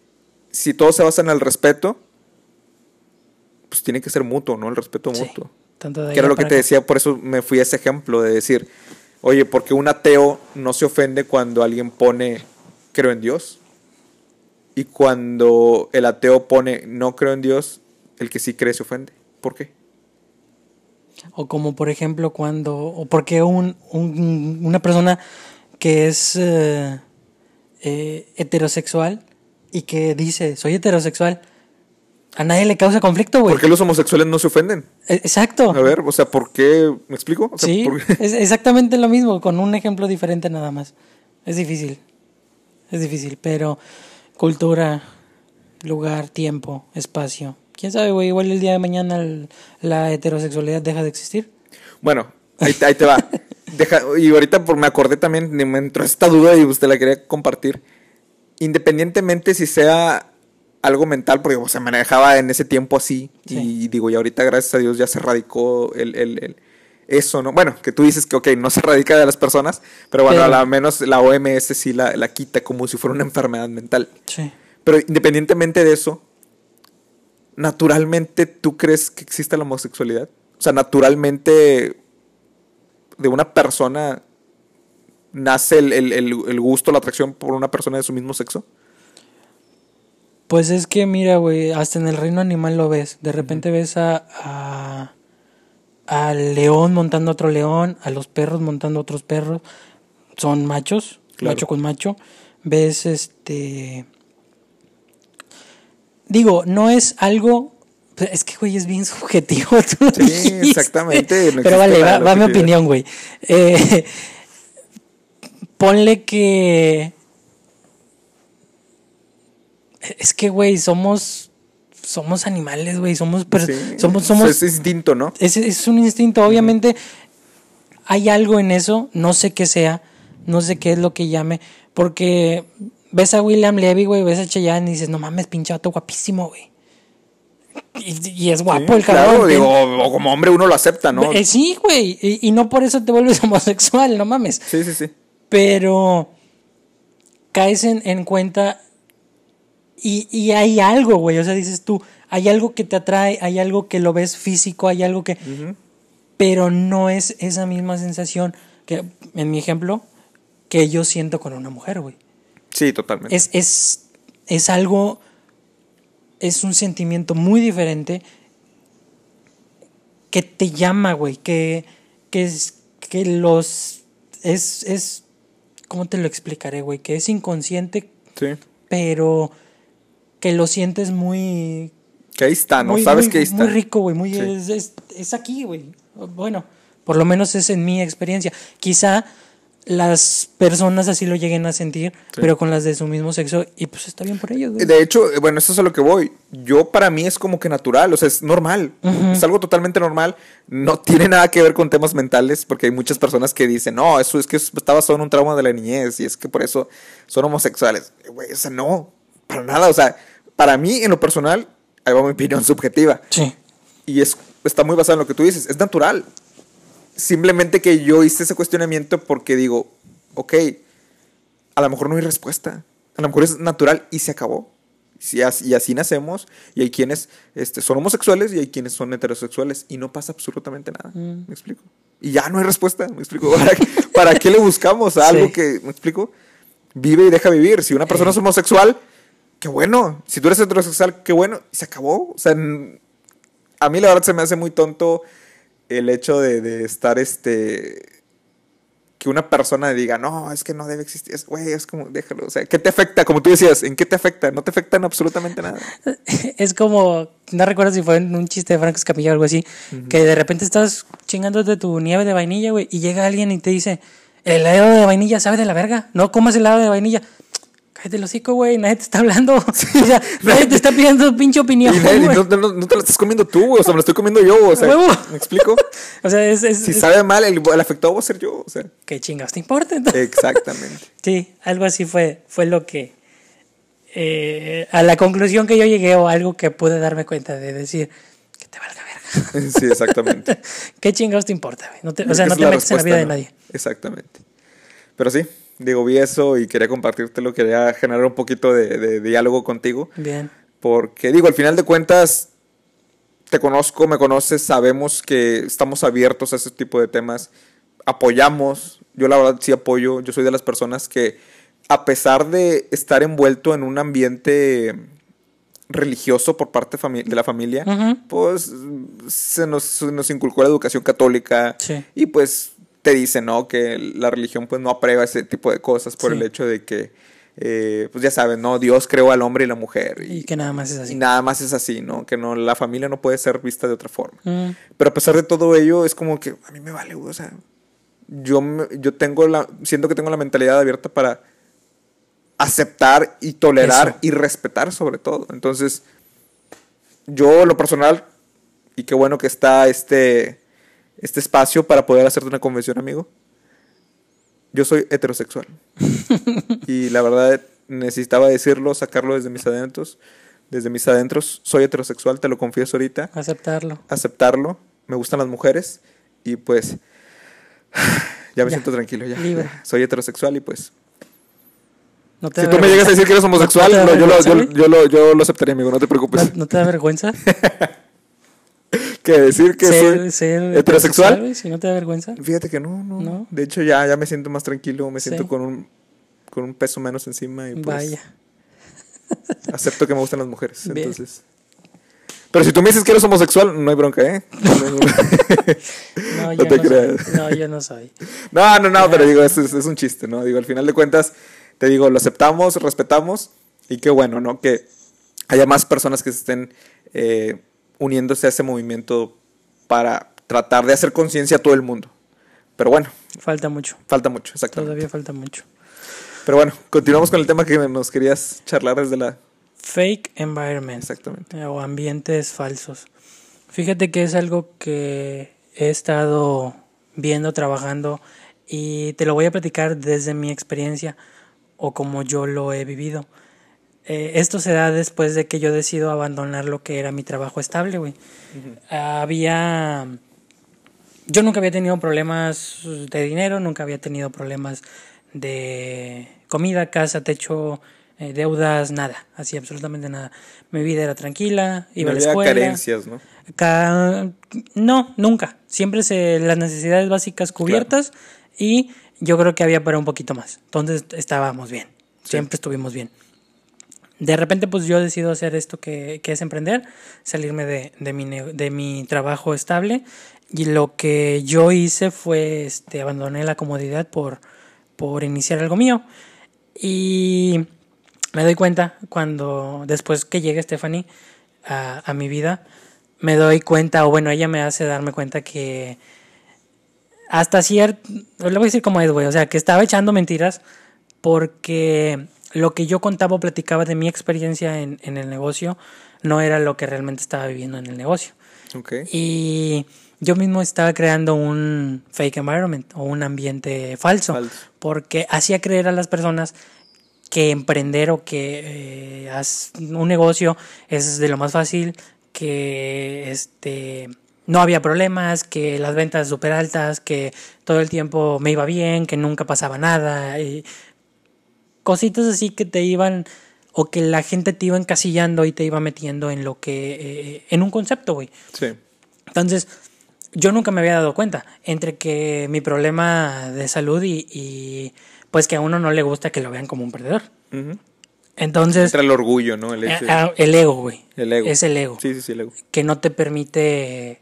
si todo se basa en el respeto, pues tiene que ser mutuo, ¿no? El respeto Sí. Mutuo. Tanto de Que era lo que te acá. decía, por eso me fui a ese ejemplo de decir, oye, porque un ateo no se ofende cuando alguien pone creo en Dios? Y cuando el ateo pone no creo en Dios, el que sí cree se ofende. ¿Por qué? O como por ejemplo cuando, o porque un, un- una persona que es eh, eh, heterosexual y que dice, soy heterosexual, a nadie le causa conflicto, güey. ¿Por qué los homosexuales no se ofenden? E- Exacto. A ver, o sea, ¿por qué? ¿Me explico? O sea, sí, ¿por qué? es exactamente lo mismo, con un ejemplo diferente nada más. Es difícil, es difícil, pero cultura, lugar, tiempo, espacio. ¿Quién sabe, güey? Igual el día de mañana el- la heterosexualidad deja de existir. Bueno, ahí, ahí te va. Deja, y ahorita por, me acordé también, me entró esta duda y usted la quería compartir. Independientemente si sea algo mental, porque sea, me manejaba en ese tiempo así. Sí. Y digo, y ahorita gracias a Dios ya se radicó el, el- el- eso, ¿no? Bueno, que tú dices que, ok, no se radica de las personas, pero bueno, Pero- a lo menos la OMS sí la, la quita como si fuera una enfermedad mental. Sí. Pero independientemente de eso, naturalmente tú crees que existe la homosexualidad? O sea, naturalmente de una persona nace el, el- el- el gusto, la atracción por una persona de su mismo sexo. Pues es que, mira, güey, hasta en el reino animal lo ves. De repente ves a, a- al león montando otro león, a los perros montando otros perros. Son machos, Claro. macho con macho. Ves este. Digo, no es algo. Es que, güey, es bien subjetivo. tú Sí, dijiste. exactamente, no Pero vale, va, va mi opinión, güey. Eh, ponle que. Es que, güey, somos. Somos animales, güey. Somos. Sí, somos, somos Es instinto, ¿no? es, es un instinto, obviamente hay algo en eso, no sé qué sea, no sé qué es lo que llame, porque ves a William Levy, güey, ves a Cheyenne y dices, no mames, pinche vato guapísimo, güey. Y, y es guapo Sí, el claro, cabrón. digo, o como hombre uno lo acepta, ¿no? Eh, sí, güey. Y, y no por eso te vuelves homosexual, no mames. Sí, sí, sí. Pero caes en, en cuenta y, y hay algo, güey. O sea, dices tú, hay algo que te atrae, hay algo que lo ves físico, hay algo que... Pero no es esa misma sensación que, en mi ejemplo, que yo siento con una mujer, güey. Sí, totalmente. Es, es, es algo, es un sentimiento muy diferente que te llama, güey, que, que, es, que los, es, es, ¿cómo te lo explicaré, güey? Que es inconsciente, Sí. pero que lo sientes muy... Que ahí está, ¿no? muy, Sabes muy- que ahí está. Muy rico, güey, muy, Sí. es, es, es aquí, güey. Bueno, por lo menos es en mi experiencia. Quizá las personas así lo lleguen a sentir, Sí. pero con las de su mismo sexo, y pues está bien por ellos, güey. De hecho, bueno, eso es a lo que voy. Yo para mí es como que natural, o sea, es normal. Es algo totalmente normal. No tiene nada que ver con temas mentales, porque hay muchas personas que dicen, no, eso es que está basado en un trauma de la niñez y es que por eso son homosexuales. Güey, o sea, no, para nada. O sea, para mí, en lo personal, ahí va mi opinión subjetiva. Sí. Y es, está muy basado en lo que tú dices, es natural. Simplemente que yo hice ese cuestionamiento porque digo, ok, a lo mejor no hay respuesta. A lo mejor es natural y se acabó. Y así, y así nacemos. Y hay quienes este, son homosexuales y hay quienes son heterosexuales. Y no pasa absolutamente nada. Mm. ¿Me explico? Y ya no hay respuesta. ¿Me explico? ¿Para, qué- para qué le buscamos a algo Sí. que, ¿me explico? Vive y deja vivir. Si una persona es homosexual, qué bueno. Si tú eres heterosexual, qué bueno. Y se acabó. O sea, a mí la verdad se me hace muy tonto el hecho de, de estar este que una persona diga, no, es que no debe existir, es, güey, es como, déjalo, o sea, ¿qué te afecta? Como tú decías, ¿en qué te afecta? No te afecta en absolutamente nada. Es como, no recuerdo si fue en un chiste de Franco Escamilla o algo así, que de repente estás chingándote tu nieve de vainilla, güey, y llega alguien y te dice, el helado de vainilla sabe de la verga, no comas helado de vainilla. Cállate el hocico, güey, nadie te está hablando. o sea, nadie te está pidiendo pinche opinión, Y nadie- no, no- no te lo estás comiendo tú, güey, o sea, me lo estoy comiendo yo, o sea, Huevo. ¿me explico? O sea, es, es- Si es- sabe mal, el, el afectado va a ser yo, o sea, ¿qué chingados te importa? entonces? exactamente. Sí, algo así fue, fue lo que, eh, a la conclusión que yo llegué o algo que pude darme cuenta de decir, que te valga verga. Sí, exactamente. ¿Qué chingados te importa? güey? No te- o sea, no te metes en la vida de nadie. Exactamente. Pero sí, digo, vi eso y quería compartírtelo, quería generar un poquito de, de diálogo contigo. Bien. Porque digo, al final de cuentas, te conozco, me conoces, sabemos que estamos abiertos a ese tipo de temas, apoyamos, yo la verdad sí apoyo, yo soy de las personas que a pesar de estar envuelto en un ambiente religioso por parte de la familia, pues se nos, se nos inculcó la educación católica Sí. y pues te dicen, ¿no? Que la religión pues no aprueba ese tipo de cosas por Sí. el hecho de que, eh, pues ya saben, ¿no? Dios creó al hombre y la mujer Y que nada más es y así. nada más es así, ¿no? Que no, la familia no puede ser vista de otra forma. Mm, Pero a pesar de todo ello, es como que a mí me vale, o sea, yo, yo tengo la, siento que tengo la mentalidad abierta para aceptar y tolerar Eso. y respetar sobre todo. Entonces, yo lo personal, y qué bueno que está este, este espacio para poder hacerte una convención, amigo. Yo soy heterosexual. y la verdad necesitaba decirlo, sacarlo desde mis adentros. Desde mis adentros, soy heterosexual, te lo confieso ahorita aceptarlo. aceptarlo. Me gustan las mujeres y pues ya me Ya. siento tranquilo ya. Libre. ya. Soy heterosexual y pues ¿No te si tú me llegas a decir que eres homosexual, ¿No yo, lo, yo, lo, yo lo aceptaría, amigo, no te preocupes. ¿No, no te da vergüenza? que decir que ser, soy ser heterosexual. Si no te da vergüenza. Fíjate que no, no, ¿No? De hecho ya, ya me siento más tranquilo, me siento Sí. con un con un peso menos encima y pues Vaya. acepto que me gustan las mujeres. Bien. Entonces. Pero si tú me dices que eres homosexual, no hay bronca, ¿eh? No, no, te no creas. soy. No, yo no soy. No, no, no, pero digo, es, es, es un chiste, ¿no? Digo, al final de cuentas, te digo, lo aceptamos, respetamos y qué bueno, ¿no? Que haya más personas que se estén eh, uniéndose a ese movimiento para tratar de hacer conciencia a todo el mundo. Pero bueno, Falta mucho. falta mucho, exactamente. Todavía falta mucho. Pero bueno, continuamos con el tema que nos querías charlar desde la... Fake environment. Exactamente. o ambientes falsos. Fíjate que es algo que he estado viendo, trabajando y te lo voy a platicar desde mi experiencia o como yo lo he vivido. Eh, esto se da después de que yo decido abandonar lo que era mi trabajo estable, güey. Había... Yo nunca había tenido problemas de dinero, nunca había tenido problemas de comida, casa, techo, eh, deudas, nada, así absolutamente nada. Mi vida era tranquila, iba No a la había escuela. carencias, ¿no? Ca- no, nunca. Siempre se las necesidades básicas cubiertas y yo creo que había para un poquito más. Entonces estábamos bien. Siempre estuvimos bien. De repente, pues yo decido hacer esto que, que es emprender, salirme de, de mi, de mi trabajo estable. Y lo que yo hice fue este, abandoné la comodidad por, por iniciar algo mío. Y me doy cuenta cuando, después que llega Stephanie a, a mi vida, me doy cuenta, o bueno, ella me hace darme cuenta que hasta cierto, le voy a decir como es, güey, o sea, que estaba echando mentiras porque lo que yo contaba o platicaba de mi experiencia en, en el negocio no era lo que realmente estaba viviendo en el negocio. Y yo mismo estaba creando un fake environment o un ambiente falso, Falso. porque hacía creer a las personas que emprender o que eh, haz- un negocio es de lo más fácil, que este no había problemas, que las ventas súper altas, que todo el tiempo me iba bien, que nunca pasaba nada, y cositas así que te iban o que la gente te iba encasillando y te iba metiendo en lo que eh, en un concepto, güey. Sí. Entonces, yo nunca me había dado cuenta entre que mi problema de salud y, y, pues que a uno no le gusta que lo vean como un perdedor. Entonces, Entra el orgullo, ¿no? El, hecho de- a- a- el ego, güey. el ego. Es el ego Sí, sí, sí, el ego. que no te permite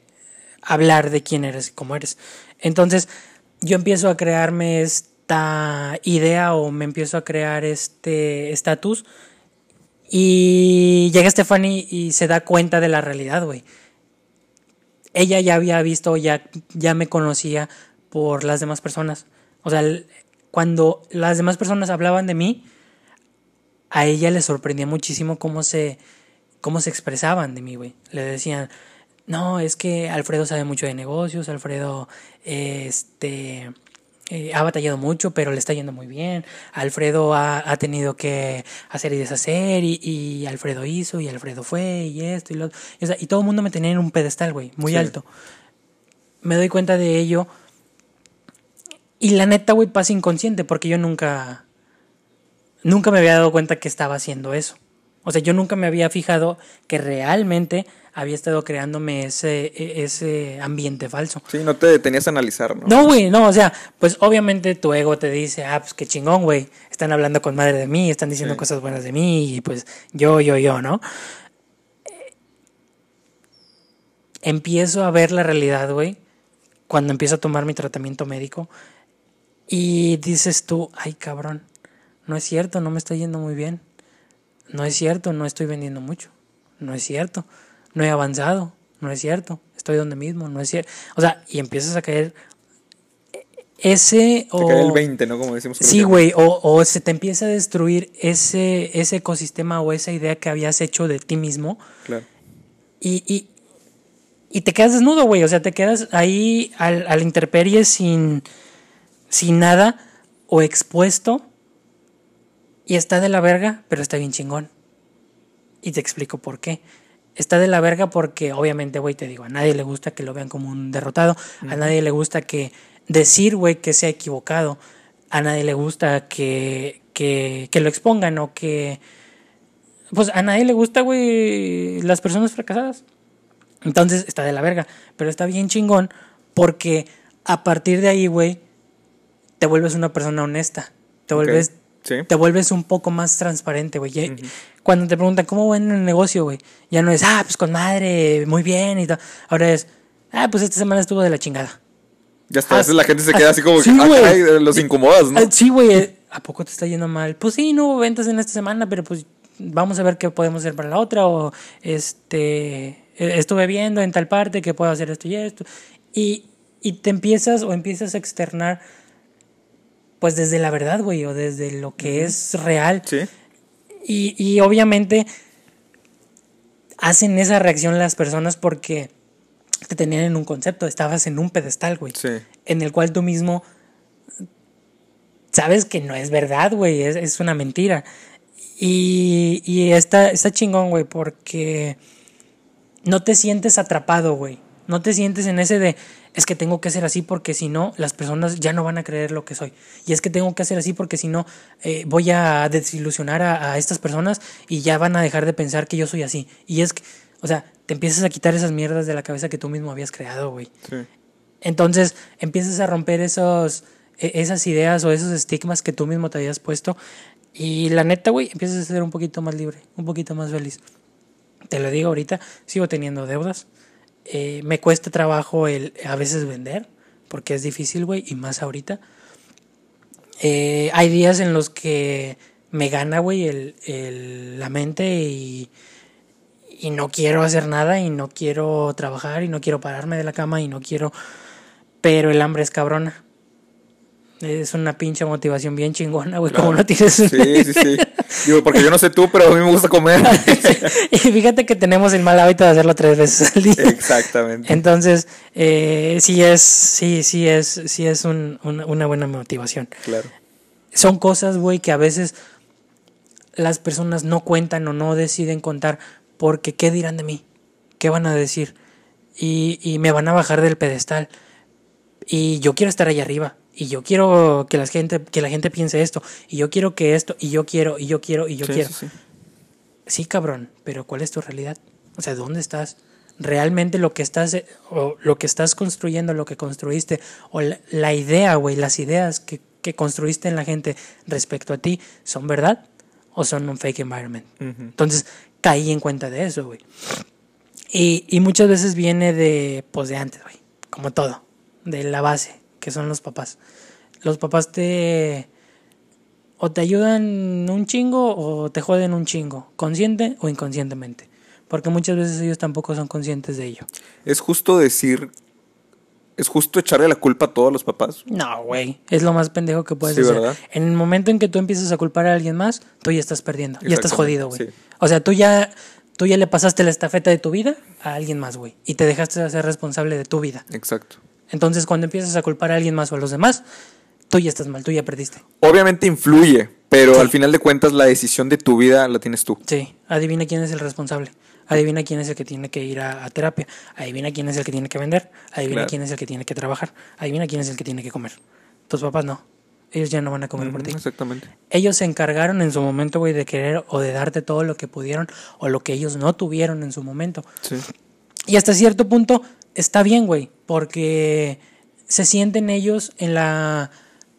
hablar de quién eres y cómo eres. Entonces, yo empiezo a crearme esta idea o me empiezo a crear este estatus y llega Stephanie y se da cuenta de la realidad, güey. Ella ya había visto, ya, ya me conocía por las demás personas. O sea, cuando las demás personas hablaban de mí, a ella le sorprendía muchísimo cómo se, cómo se expresaban de mí, güey. Le decían, no, es que Alfredo sabe mucho de negocios, Alfredo este, eh, ha batallado mucho, pero le está yendo muy bien. Alfredo ha, ha tenido que hacer y deshacer, y, y Alfredo hizo, y Alfredo fue, y esto, y lo otro. Y, o sea, y todo el mundo me tenía en un pedestal, güey, muy Sí. alto. Me doy cuenta de ello. Y la neta, güey, pasa inconsciente, porque yo nunca nunca me había dado cuenta que estaba haciendo eso. O sea, yo nunca me había fijado que realmente había estado creándome ese, e- ese ambiente falso. Sí, no te detenías a analizar, ¿no? No, güey, no, o sea, pues obviamente tu ego te dice, ah, pues qué chingón, güey, están hablando con madre de mí, están diciendo Sí. cosas buenas de mí, y pues yo, yo, yo, ¿no? Eh, Empiezo a ver la realidad, güey, cuando empiezo a tomar mi tratamiento médico, y dices tú, ay, cabrón, no es cierto, no me está yendo muy bien, no es cierto, no estoy vendiendo mucho, no es cierto, no he avanzado, no es cierto, estoy donde mismo, no es cierto. O sea, y empiezas a caer ese Te o... cae el 20, ¿no? Como decimos. Sí, güey, o, o se te empieza a destruir ese, ese ecosistema o esa idea que habías hecho de ti mismo Claro. y, y, y te quedas desnudo, güey. O sea, te quedas ahí al, a la intemperie sin, sin nada o expuesto y está de la verga, pero está bien chingón. Y te explico por qué. Está de la verga porque, obviamente, güey, te digo, a nadie le gusta que lo vean como un derrotado. A nadie le gusta que decir, güey, que se ha equivocado. A nadie le gusta que, que, que lo expongan o que... Pues a nadie le gusta, güey, las personas fracasadas. Entonces está de la verga. Pero está bien chingón porque a partir de ahí, güey, te vuelves una persona honesta. Te vuelves Sí. te vuelves un poco más transparente, güey. Cuando te preguntan cómo va en el negocio, güey, ya no es, ah, pues con madre, muy bien y tal. Ahora es, ah, pues esta semana estuvo de la chingada. Ya está. A veces la gente se queda así como sí, que, ah, caray, los incomodas, ¿no? Ah, Sí, güey, eh, ¿a poco te está yendo mal? Pues sí, no hubo ventas en esta semana, pero pues vamos a ver qué podemos hacer para la otra. O este, eh, estuve viendo en tal parte que puedo hacer esto y esto. Y, y te empiezas o empiezas a externar, pues desde la verdad, güey, o desde lo que es real. Sí. Y, y obviamente hacen esa reacción las personas porque te tenían en un concepto, estabas en un pedestal, güey. Sí. En el cual tú mismo sabes que no es verdad, güey, es, es una mentira. Y, y está, está chingón, güey, porque no te sientes atrapado, güey. No te sientes en ese de, es que tengo que hacer así porque si no, las personas ya no van a creer lo que soy. Y es que tengo que hacer así porque si no, eh, voy a desilusionar a, a, estas personas y ya van a dejar de pensar que yo soy así. Y es que, o sea, te empiezas a quitar esas mierdas de la cabeza que tú mismo habías creado, güey. Sí. Entonces empiezas a romper esos, e, esas ideas o esos estigmas que tú mismo te habías puesto. Y la neta, güey, empiezas a ser un poquito más libre, un poquito más feliz. Te lo digo ahorita, sigo teniendo deudas. Eh, me cuesta trabajo el a veces vender, porque es difícil, güey, y más ahorita. Eh, hay días en los que me gana, güey, el, el, la mente y, y no quiero hacer nada y no quiero trabajar y no quiero pararme de la cama y no quiero... Pero el hambre es cabrona. Es una pinche motivación bien chingona, güey. Claro. Como no tienes. Sí, sí, sí. Digo, porque yo no sé tú, pero a mí me gusta comer. y fíjate que tenemos el mal hábito de hacerlo tres veces al día. Exactamente. Entonces, eh, sí es, sí, sí es, sí es un, una, una buena motivación. Claro. Son cosas, güey, que a veces las personas no cuentan o no deciden contar porque ¿qué dirán de mí? ¿Qué van a decir? Y, y me van a bajar del pedestal. Y yo quiero estar ahí arriba. Y yo quiero que la gente, que la gente piense esto. Y yo quiero que esto. Y yo quiero, y yo quiero, y yo Sí, quiero. sí, sí. Sí, cabrón, pero ¿cuál es tu realidad? O sea, ¿dónde estás? Realmente lo que estás eh, o lo que estás construyendo, lo que construiste o la, la idea, güey, las ideas que, que construiste en la gente respecto a ti, ¿son verdad o son un fake environment? Ujú. Entonces, caí en cuenta de eso, güey. Y, y muchas veces viene de, pues de antes, güey, como todo, de la base, que son los papás. Los papás te o te ayudan un chingo o te joden un chingo, consciente o inconscientemente. Porque muchas veces ellos tampoco son conscientes de ello. Es justo decir. Es justo echarle la culpa a todos los papás. No, güey. Es lo más pendejo que puedes Sí, hacer. ¿verdad? En el momento en que tú empiezas a culpar a alguien más, tú ya estás perdiendo. Ya estás jodido, güey. sí. O sea, tú ya, tú ya le pasaste la estafeta de tu vida a alguien más, güey. Y te dejaste de ser responsable de tu vida. Exacto. Entonces, cuando empiezas a culpar a alguien más o a los demás, tú ya estás mal, tú ya perdiste. Obviamente influye, pero Sí. al final de cuentas la decisión de tu vida la tienes tú. Sí, adivina quién es el responsable. Adivina quién es el que tiene que ir a, a terapia. Adivina quién es el que tiene que vender. Adivina Claro. quién es el que tiene que trabajar. Adivina quién es el que tiene que comer. Tus papás no. Ellos ya no van a comer por Ujú, ti. Exactamente. Ellos se encargaron en su momento, güey, de querer o de darte todo lo que pudieron o lo que ellos no tuvieron en su momento. Sí. Y hasta cierto punto está bien, güey, porque se sienten ellos en la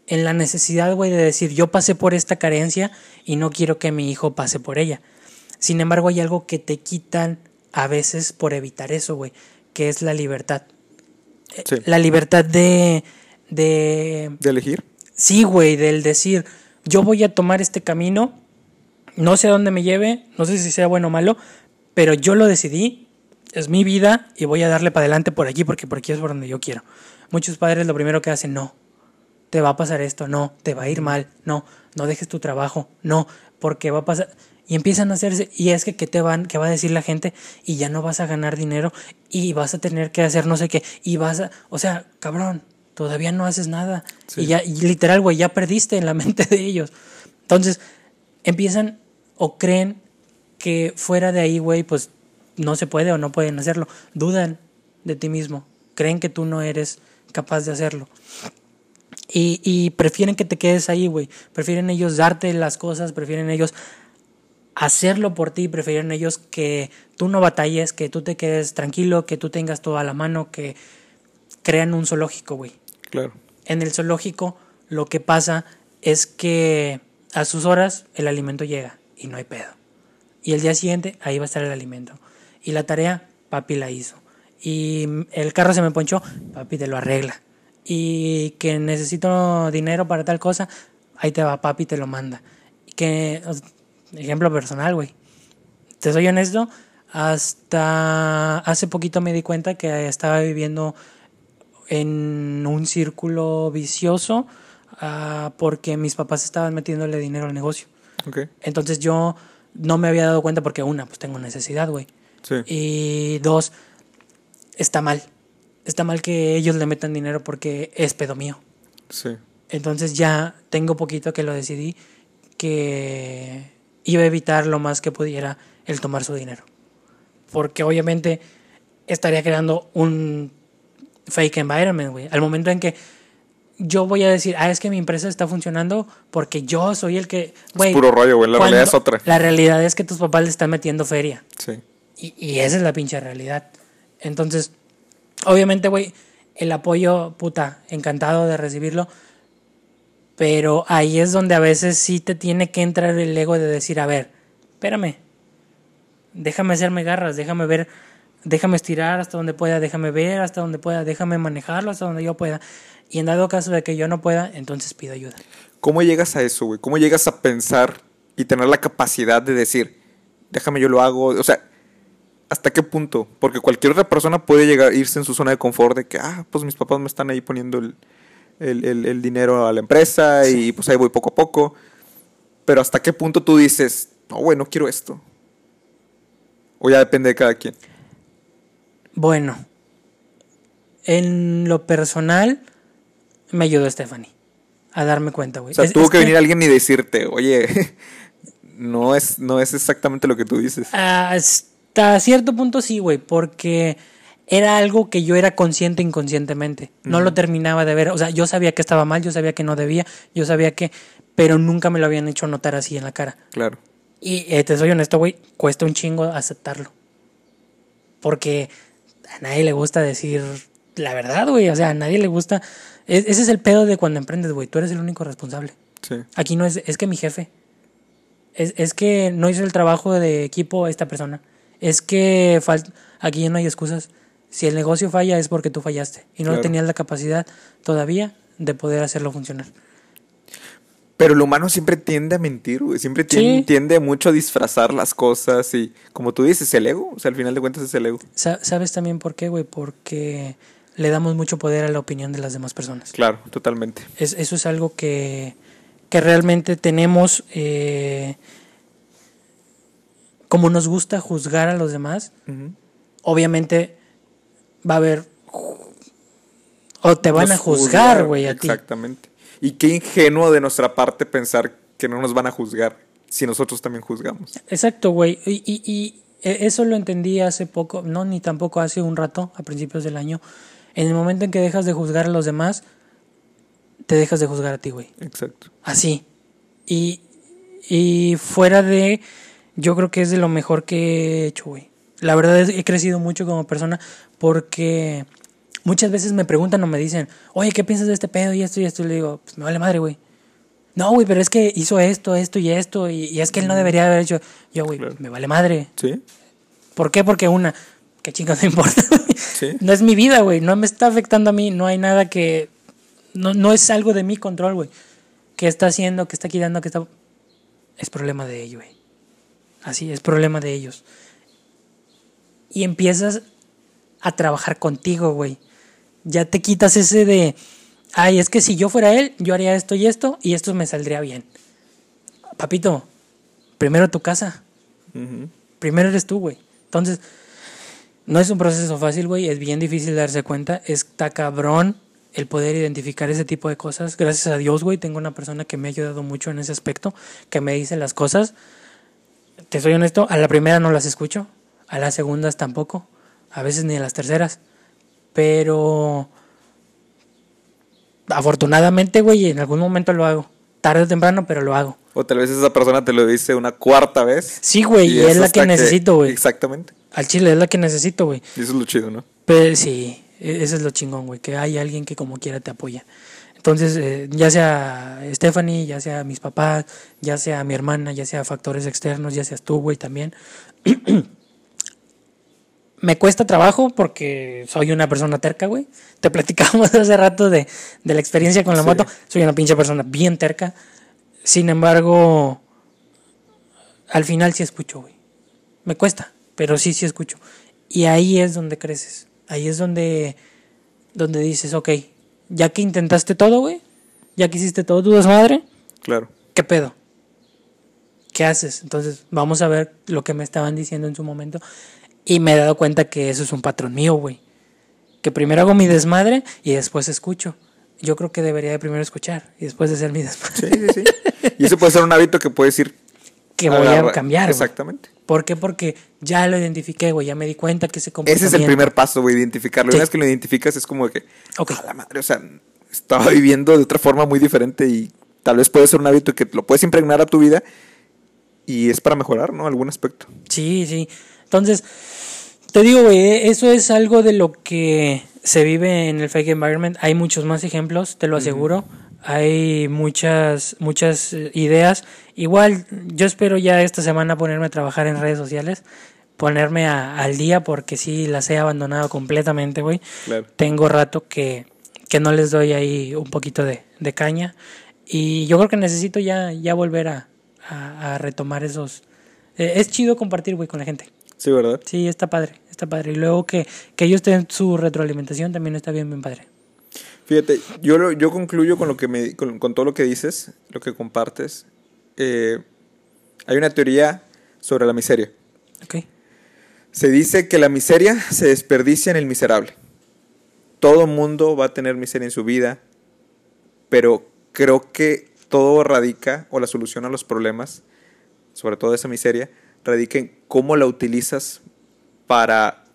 en la necesidad, güey, de decir, yo pasé por esta carencia y no quiero que mi hijo pase por ella. Sin embargo, hay algo que te quitan a veces por evitar eso, güey, que es la libertad. Eh, Sí. La libertad de de De elegir. Sí, güey, del decir, yo voy a tomar este camino, no sé a dónde me lleve, no sé si sea bueno o malo, pero yo lo decidí, es mi vida y voy a darle para adelante por aquí porque por aquí es por donde yo quiero. Muchos padres lo primero que hacen, no, te va a pasar esto, no, te va a ir mal, no, no dejes tu trabajo, no, porque va a pasar y empiezan a hacerse y es que qué te van, qué va a decir la gente y ya no vas a ganar dinero y vas a tener que hacer no sé qué y vas a, o sea, cabrón, todavía no haces nada Sí. y ya y literal, güey, ya perdiste en la mente de ellos. Entonces, empiezan o creen que fuera de ahí, güey, pues no se puede o no pueden hacerlo. Dudan de ti mismo. Creen que tú no eres capaz de hacerlo. Y, y prefieren que te quedes ahí, güey. Prefieren ellos darte las cosas, prefieren ellos hacerlo por ti, prefieren ellos que tú no batalles, que tú te quedes tranquilo, que tú tengas todo a la mano, que crean un zoológico, güey. Claro. En el zoológico lo que pasa es que a sus horas el alimento llega y no hay pedo. Y el día siguiente ahí va a estar el alimento. Y la tarea, papi la hizo. Y el carro se me ponchó, papi te lo arregla. Y que necesito dinero para tal cosa, ahí te va, papi te lo manda. Y que, ejemplo personal, güey. Te soy honesto, hasta hace poquito me di cuenta que estaba viviendo en un círculo vicioso ah, porque mis papás estaban metiéndole dinero al negocio. Ok. Entonces yo no me había dado cuenta porque una, pues tengo necesidad, güey. Sí. Y dos, está mal. Está mal que ellos le metan dinero porque es pedo mío. Sí. Entonces ya tengo poquito que lo decidí que iba a evitar lo más que pudiera el tomar su dinero. Porque obviamente estaría creando un fake environment, güey. Al momento en que yo voy a decir, ah, es que mi empresa está funcionando porque yo soy el que. es puro rollo, güey. La realidad es otra. La realidad es que tus papás le están metiendo feria. Sí. Y, esa es la pinche realidad. Entonces, obviamente, güey, el apoyo, puta, encantado de recibirlo. Pero ahí es donde a veces sí te tiene que entrar el ego de decir, a ver, espérame, déjame hacerme garras, déjame ver, déjame estirar hasta donde pueda, déjame ver hasta donde pueda, déjame manejarlo hasta donde yo pueda. Y en dado caso de que yo no pueda, entonces pido ayuda. ¿Cómo llegas a eso, güey? ¿Cómo llegas a pensar y tener la capacidad de decir, déjame yo lo hago? O sea, ¿hasta qué punto? Porque cualquier otra persona puede llegar, irse en su zona de confort de que, ah, pues mis papás me están ahí poniendo el, el, dinero a la empresa y pues ahí voy poco a poco. Pero ¿hasta qué punto tú dices, no, güey, no quiero esto? O ya depende de cada quien. Bueno, en lo personal me ayudó Stephanie a darme cuenta, güey. O sea, tuvo que venir alguien y decirte, oye, no es, no es exactamente lo que tú dices. Hasta cierto punto sí, güey, porque era algo que yo era consciente inconscientemente. No lo terminaba de ver. O sea, yo sabía que estaba mal, yo sabía que no debía, yo sabía que. Pero nunca me lo habían hecho notar así en la cara. Claro. Y eh, te soy honesto, güey, cuesta un chingo aceptarlo. Porque a nadie le gusta decir la verdad, güey. O sea, a nadie le gusta. ese es el pedo de cuando emprendes, güey. Tú eres el único responsable. Sí. Aquí no es, es que mi jefe. Es, es que no hizo el trabajo de equipo esta persona. Es que aquí ya no hay excusas. Si el negocio falla es porque tú fallaste y no tenías la capacidad todavía de poder hacerlo funcionar. Pero el humano siempre tiende a mentir, güey. Siempre tiende, mucho a disfrazar las cosas y, como tú dices, el ego. O sea, al final de cuentas es el ego. ¿Sabes también por qué, güey? Porque le damos mucho poder a la opinión de las demás personas. Claro, totalmente. Es, eso es algo que, que realmente tenemos. Eh, como nos gusta juzgar a los demás, obviamente va a haber. O te van a juzgar, güey, a ti. Exactamente. Y qué ingenuo de nuestra parte pensar que no nos van a juzgar si nosotros también juzgamos. Exacto, güey. Y, y, e, eso lo entendí hace poco, no, ni tampoco hace un rato, a principios del año. En el momento en que dejas de juzgar a los demás, te dejas de juzgar a ti, güey. Exacto. Así. Y, y fuera de, yo creo que es de lo mejor que he hecho, güey. La verdad es, he crecido mucho como persona porque muchas veces me preguntan o me dicen, oye, ¿qué piensas de este pedo y esto y esto? Y le digo, pues me vale madre, güey. No, güey, pero es que hizo esto, esto y esto, y, es que él no debería haber hecho. Yo, güey, me vale madre. Sí. ¿Por qué? Porque una, ¿qué chingados me importa? ¿Sí? No es mi vida, güey, no me está afectando a mí, no hay nada que. No, no es algo de mi control, güey. ¿Qué está haciendo? ¿Qué está quitando? ¿Qué está.? Es problema de ellos, güey. Así, es problema de ellos y empiezas a trabajar contigo, güey. Ya te quitas ese de, ay, es que si yo fuera él, yo haría esto y esto y esto me saldría bien. Papito, primero tu casa. Primero eres tú, güey. Entonces, no es un proceso fácil, güey. Es bien difícil darse cuenta. Está cabrón el poder identificar ese tipo de cosas. Gracias a Dios, güey, tengo una persona que me ha ayudado mucho en ese aspecto, que me dice las cosas. Te soy honesto, a la primera no las escucho, a las segundas tampoco, a veces ni a las terceras. Pero afortunadamente, güey, en algún momento lo hago. Tarde o temprano, pero lo hago. O tal vez esa persona te lo dice una cuarta vez. Sí, güey, y es la que necesito, güey. Exactamente. Al chile es la que necesito, güey. Y eso es lo chido, ¿no? Pero sí, e-, eso es lo chingón, güey, que hay alguien que como quiera te apoya. Entonces, eh, ya sea Stephanie, ya sea mis papás, ya sea mi hermana, ya sea factores externos, ya seas tú, güey, también. me cuesta trabajo porque soy una persona terca, güey. Te platicamos hace rato de, de la experiencia con la moto. Soy una pinche persona bien terca. Sin embargo, al final sí escucho, güey. Me cuesta, pero sí, sí escucho. Y ahí es donde creces. Ahí es donde, donde dices, ok, ya que intentaste todo, güey. Ya que hiciste todo tu desmadre. Claro. ¿Qué pedo? ¿Qué haces? Entonces, vamos a ver lo que me estaban diciendo en su momento. Y me he dado cuenta que eso es un patrón mío, güey. Que primero hago mi desmadre y después escucho. Yo creo que debería de primero escuchar y después de hacer mi desmadre. Sí, sí, sí. Y eso puede ser un hábito que puedes ir que voy a cambiar. güey. Exactamente. ¿Por qué? Porque ya lo identifiqué, güey. Ya me di cuenta que ese Ese comportamiento... es el primer paso, güey, identificarlo. Sí. Una vez que lo identificas es como que, a la madre, o sea, estaba viviendo de otra forma muy diferente y tal vez puede ser un hábito que lo puedes impregnar a tu vida y es para mejorar, ¿no? Algún aspecto. Sí, sí. Entonces, te digo, güey, eh, eso es algo de lo que se vive en el fake environment. Hay muchos más ejemplos, te lo aseguro. Hay muchas, muchas eh, ideas. Igual, yo espero ya esta semana ponerme a trabajar en redes sociales, ponerme a- al día, porque sí las he abandonado completamente, güey. Claro. Tengo rato que, que no les doy ahí un poquito de, de caña. Y yo creo que necesito ya, ya volver a, a- a retomar esos. eh, es chido compartir, güey, con la gente. Sí, ¿verdad? Sí, está padre, está padre. Y luego que, que ellos tengan su retroalimentación también está bien, bien padre. Fíjate, yo, lo- yo concluyo con, lo que me, con, con todo lo que dices, lo que compartes. Eh, hay una teoría sobre la miseria. Ok. Se dice que la miseria se desperdicia en el miserable. Todo mundo va a tener miseria en su vida, pero creo que todo radica, o la solución a los problemas, sobre todo esa miseria, radica en cómo la utilizas para,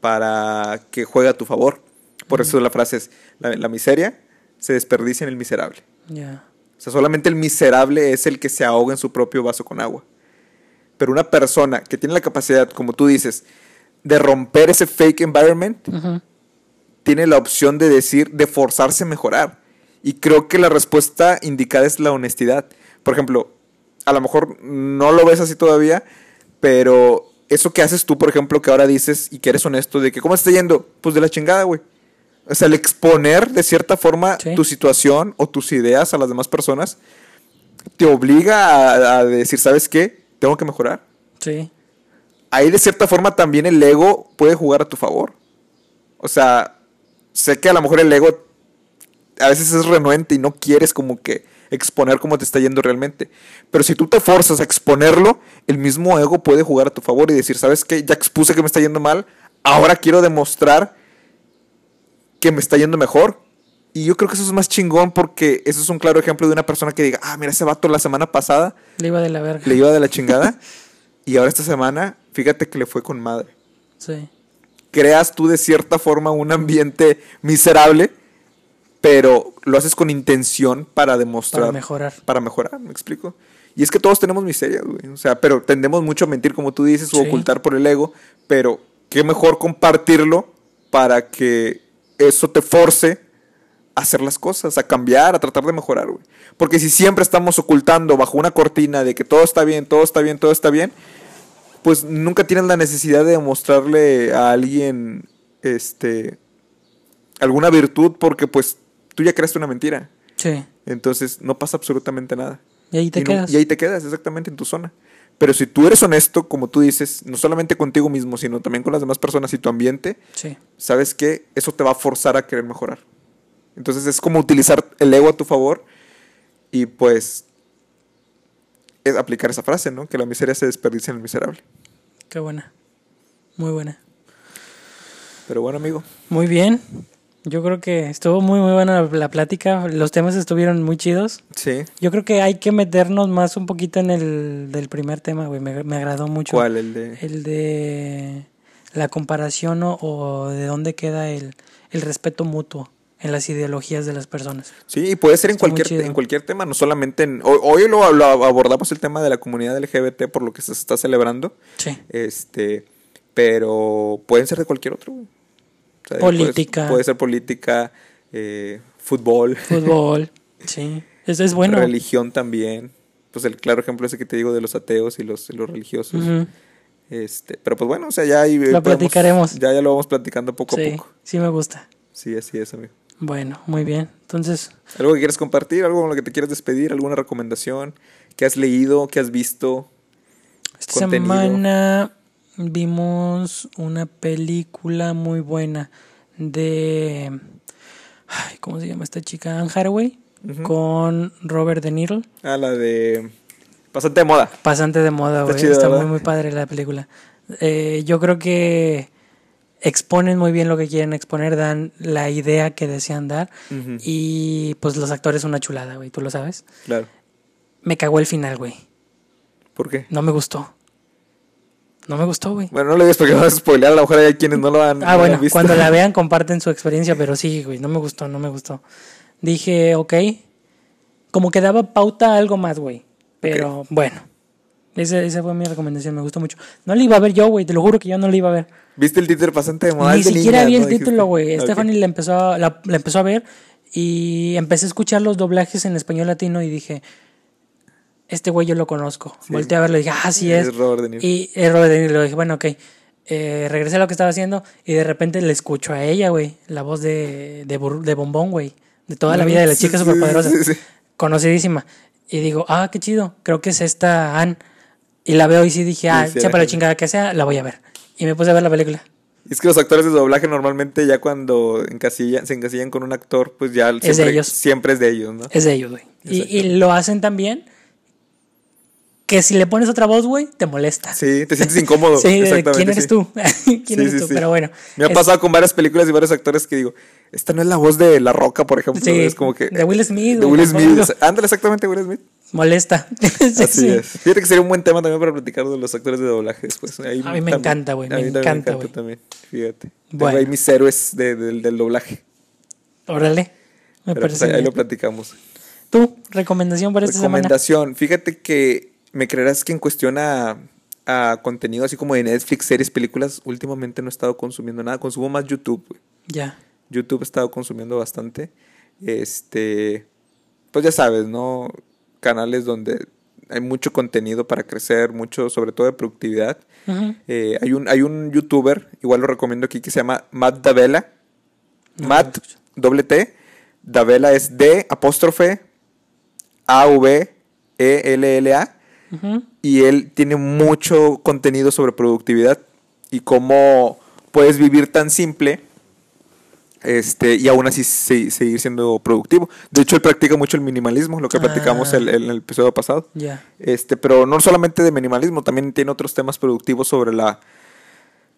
para que juegue a tu favor. Por eso la frase es, la, la miseria se desperdicia en el miserable. Ya. O sea, solamente el miserable es el que se ahoga en su propio vaso con agua. Pero una persona que tiene la capacidad, como tú dices, de romper ese fake environment, Ujú. tiene la opción de decir, de forzarse a mejorar. Y creo que la respuesta indicada es la honestidad. Por ejemplo, a lo mejor no lo ves así todavía, pero eso que haces tú, por ejemplo, que ahora dices y que eres honesto, de que, ¿cómo está yendo? Pues de la chingada, güey. O sea, el exponer de cierta forma Sí. tu situación o tus ideas a las demás personas te obliga a, a decir, ¿sabes qué? Tengo que mejorar. Sí. Ahí de cierta forma también el ego puede jugar a tu favor. O sea, sé que a lo mejor el ego a veces es renuente y no quieres como que exponer cómo te está yendo realmente. Pero si tú te forzas a exponerlo, el mismo ego puede jugar a tu favor y decir, ¿sabes qué? Ya expuse que me está yendo mal, ahora quiero demostrar que me está yendo mejor. Y yo creo que eso es más chingón porque eso es un claro ejemplo de una persona que diga, ah, mira, ese vato la semana pasada Le iba de la verga. le iba de la chingada y ahora esta semana, fíjate que le fue con madre. Sí. Creas tú de cierta forma un ambiente miserable, pero lo haces con intención para demostrar. Para mejorar. Para mejorar, ¿me explico? Y es que todos tenemos miseria, güey. O sea, pero tendemos mucho a mentir, como tú dices, o Sí. ocultar por el ego. Pero qué mejor compartirlo para que eso te force a hacer las cosas, a cambiar, a tratar de mejorar, güey. Porque si siempre estamos ocultando bajo una cortina de que todo está bien, todo está bien, todo está bien, pues nunca tienes la necesidad de demostrarle a alguien este alguna virtud porque pues tú ya creaste una mentira. Sí. Entonces no pasa absolutamente nada. Y ahí te y, no- quedas. y ahí te quedas exactamente en tu zona. Pero si tú eres honesto, como tú dices, no solamente contigo mismo, sino también con las demás personas y tu ambiente, Sí. ¿sabes qué? Eso te va a forzar a querer mejorar. Entonces es como utilizar el ego a tu favor y pues es aplicar esa frase, ¿no? Que la miseria se desperdicia en el miserable. Qué buena. Muy buena. Pero bueno, amigo, Muy bien. Yo creo que estuvo muy, muy buena la, plática. Los temas estuvieron muy chidos. sí. Yo creo que hay que meternos más un poquito en el del primer tema, güey. Me, me agradó mucho. ¿Cuál? El de... El de la comparación o, o de dónde queda el, el respeto mutuo en las ideologías de las personas. Sí, y puede ser en Está cualquier, en cualquier tema, no solamente en... Hoy, hoy lo, lo abordamos el tema de la comunidad LGBT por lo que se está celebrando, Sí. este, pero pueden ser de cualquier otro. O sea, Política. Puede, ser política, eh, fútbol, Fútbol. sí. Eso es bueno. religión también. Pues el claro ejemplo ese que te digo de los ateos y los, los religiosos. Este, pero pues bueno, o sea, ya ahí Lo podemos- platicaremos. Ya, ya lo vamos platicando poco Sí, a poco. sí me gusta. Sí, así es, amigo. Bueno, muy bien. Entonces, ¿Algo que quieres compartir? ¿Algo con lo que te quieras despedir? ¿Alguna recomendación? ¿Qué has leído? ¿Qué has visto? esta Contenido. semana vimos una película muy buena de... Ay, ¿Cómo se llama esta chica? Anne Hathaway Ujú. con Robert De Niro. Ah, la de... Pasante de moda. Pasante de moda, Está güey. Está muy, muy padre la película. Eh, yo creo que exponen muy bien lo que quieren exponer, dan la idea que desean dar. Y pues los actores una chulada, güey, tú lo sabes. Claro. Me cagó el final, güey. ¿Por qué? No me gustó. No me gustó, güey. Bueno, no le digas porque vas a spoilear, a lo mejor hay quienes no lo han, Ah, no lo bueno, han visto. cuando la vean comparten su experiencia, pero sí, güey, no me gustó, no me gustó. Dije, ok, como que daba pauta a algo más, güey. Pero bueno, esa, esa fue mi recomendación, me gustó mucho. No la iba a ver yo, güey, te lo juro que yo no la iba a ver. ¿Viste el título pasante de moda? Ni de siquiera niñas, vi el ¿no? Título, güey. Ok. Stephanie la empezó, a, la, la empezó a ver y empecé a escuchar los doblajes en español latino y dije, este güey yo lo conozco. Volteé a verlo y dije, ah, sí es. Es Robert De Niro. Y es Robert De Niro. Dije, bueno, ok. Eh, regresé a lo que estaba haciendo y de repente le escucho a ella, güey. La voz de, de, de Bombón, güey. De toda la vida de la Sí, chica sí, superpoderosa. sí, sí. Conocidísima. Y digo, ah, qué chido. Creo que es esta Anne. Y la veo y sí dije, ah, Sí, sí, sea para chingada que sea, la voy a ver. Y me puse a ver la película. Y es que los actores de doblaje normalmente ya cuando encasillan, se encasillan con un actor, pues ya de siempre, ellos. siempre es de ellos, ¿no? Es de ellos, güey. Y, y lo hacen tan bien que si le pones otra voz, güey, te molesta. Sí, te sientes incómodo. Sí, exactamente, ¿quién eres sí. tú? ¿Quién Sí, eres tú? Pero bueno. Me ha es- pasado con varias películas y varios actores que digo, esta no es la voz de La Roca, por ejemplo. Sí, es como que... de Will Smith, De Will Smith. Ándale, exactamente, Will Smith. Molesta. Sí, Así sí. es. Fíjate que sería un buen tema también para platicar de los actores de doblaje después. Ahí A mí me también- encanta, güey, me también encanta, güey. también, fíjate. Bueno. Tengo ahí mis héroes de- del- del doblaje. Órale. Me Pero parece pues ahí, lo platicamos. ¿Tú? ¿Recomendación para esta semana? Recomendación. Fíjate que me creerás que en cuestión a, a contenido así como de Netflix, series, películas, últimamente no he estado consumiendo nada. Consumo más YouTube, güey. Ya. YouTube he estado consumiendo bastante. Este, pues ya sabes, ¿no? Canales donde hay mucho contenido para crecer, mucho, sobre todo de productividad. Eh, hay, un, hay un youtuber, igual lo recomiendo aquí, que se llama Matt Davela. No, Matt, doble T. Davela es D, apóstrofe, A, V, E, L, L, A. Y él tiene mucho contenido sobre productividad y cómo puedes vivir tan simple este, y aún así se- seguir siendo productivo. De hecho, él practica mucho el minimalismo, lo que platicamos Ah. el- el- en el episodio pasado. Ya. Este, pero no solamente de minimalismo, también tiene otros temas productivos sobre la.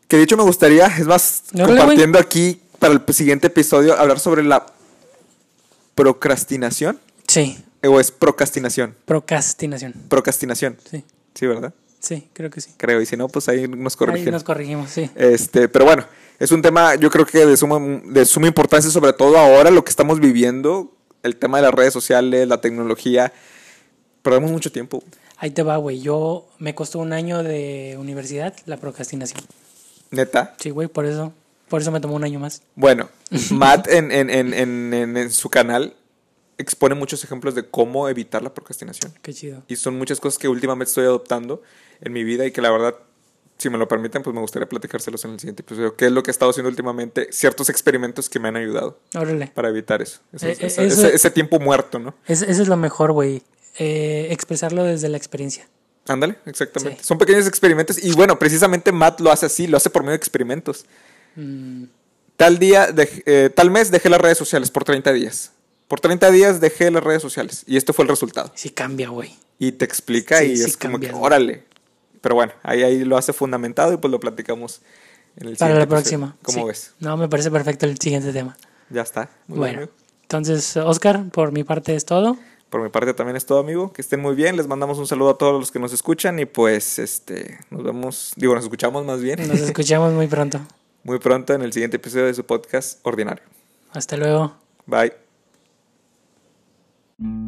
Que de hecho me gustaría, es más, compartiendo aquí para el siguiente episodio, hablar sobre la procrastinación. Sí. ¿O es procrastinación? Procrastinación. Procrastinación. Sí. Sí, ¿verdad? Sí, creo que sí. Creo. Y si no, pues ahí nos Ahí corrigen. nos corregimos, sí. Este, pero bueno, es un tema, yo creo que de suma, de suma importancia, sobre todo ahora, lo que estamos viviendo, el tema de las redes sociales, la tecnología. Perdemos mucho tiempo. Ahí te va, güey. Yo me costó un año de universidad la procrastinación. Neta. Sí, güey, por eso. Por eso me tomó un año más. Bueno, Matt en, en, en, en, en- en su canal expone muchos ejemplos de cómo evitar la procrastinación. Qué chido. Y son muchas cosas que últimamente estoy adoptando en mi vida y que la verdad, si me lo permiten, pues me gustaría platicárselos en el siguiente episodio. ¿Qué es lo que he estado haciendo últimamente? Ciertos experimentos que me han ayudado Órale. para evitar eso. Eso- Eh, eh, esa- eso- ese, ese tiempo muerto, ¿no? Es- Eso es lo mejor, güey. Eh, expresarlo desde la experiencia. Ándale, exactamente. Sí. Son pequeños experimentos y bueno, precisamente Matt lo hace así, lo hace por medio de experimentos. Mm, Tal día, dej- eh, tal mes dejé las redes sociales por 30 días. Por 30 días dejé las redes sociales y este fue el resultado. sí cambia, güey. Y te explica Sí, y sí es como que, órale. Pero bueno, ahí, ahí lo hace fundamentado y pues lo platicamos en el Para siguiente la episodio. próxima. ¿Cómo Sí. ves? No, me parece perfecto el siguiente tema. Ya está. Muy bien, bueno, amigo. entonces, Oscar, por mi parte es todo. Por mi parte también es todo, amigo. Que estén muy bien. Les mandamos un saludo a todos los que nos escuchan y pues este nos vemos, digo, nos escuchamos más bien Nos escuchamos muy pronto. muy pronto en el siguiente episodio de su podcast ordinario. Hasta luego. Bye. Mm-hmm.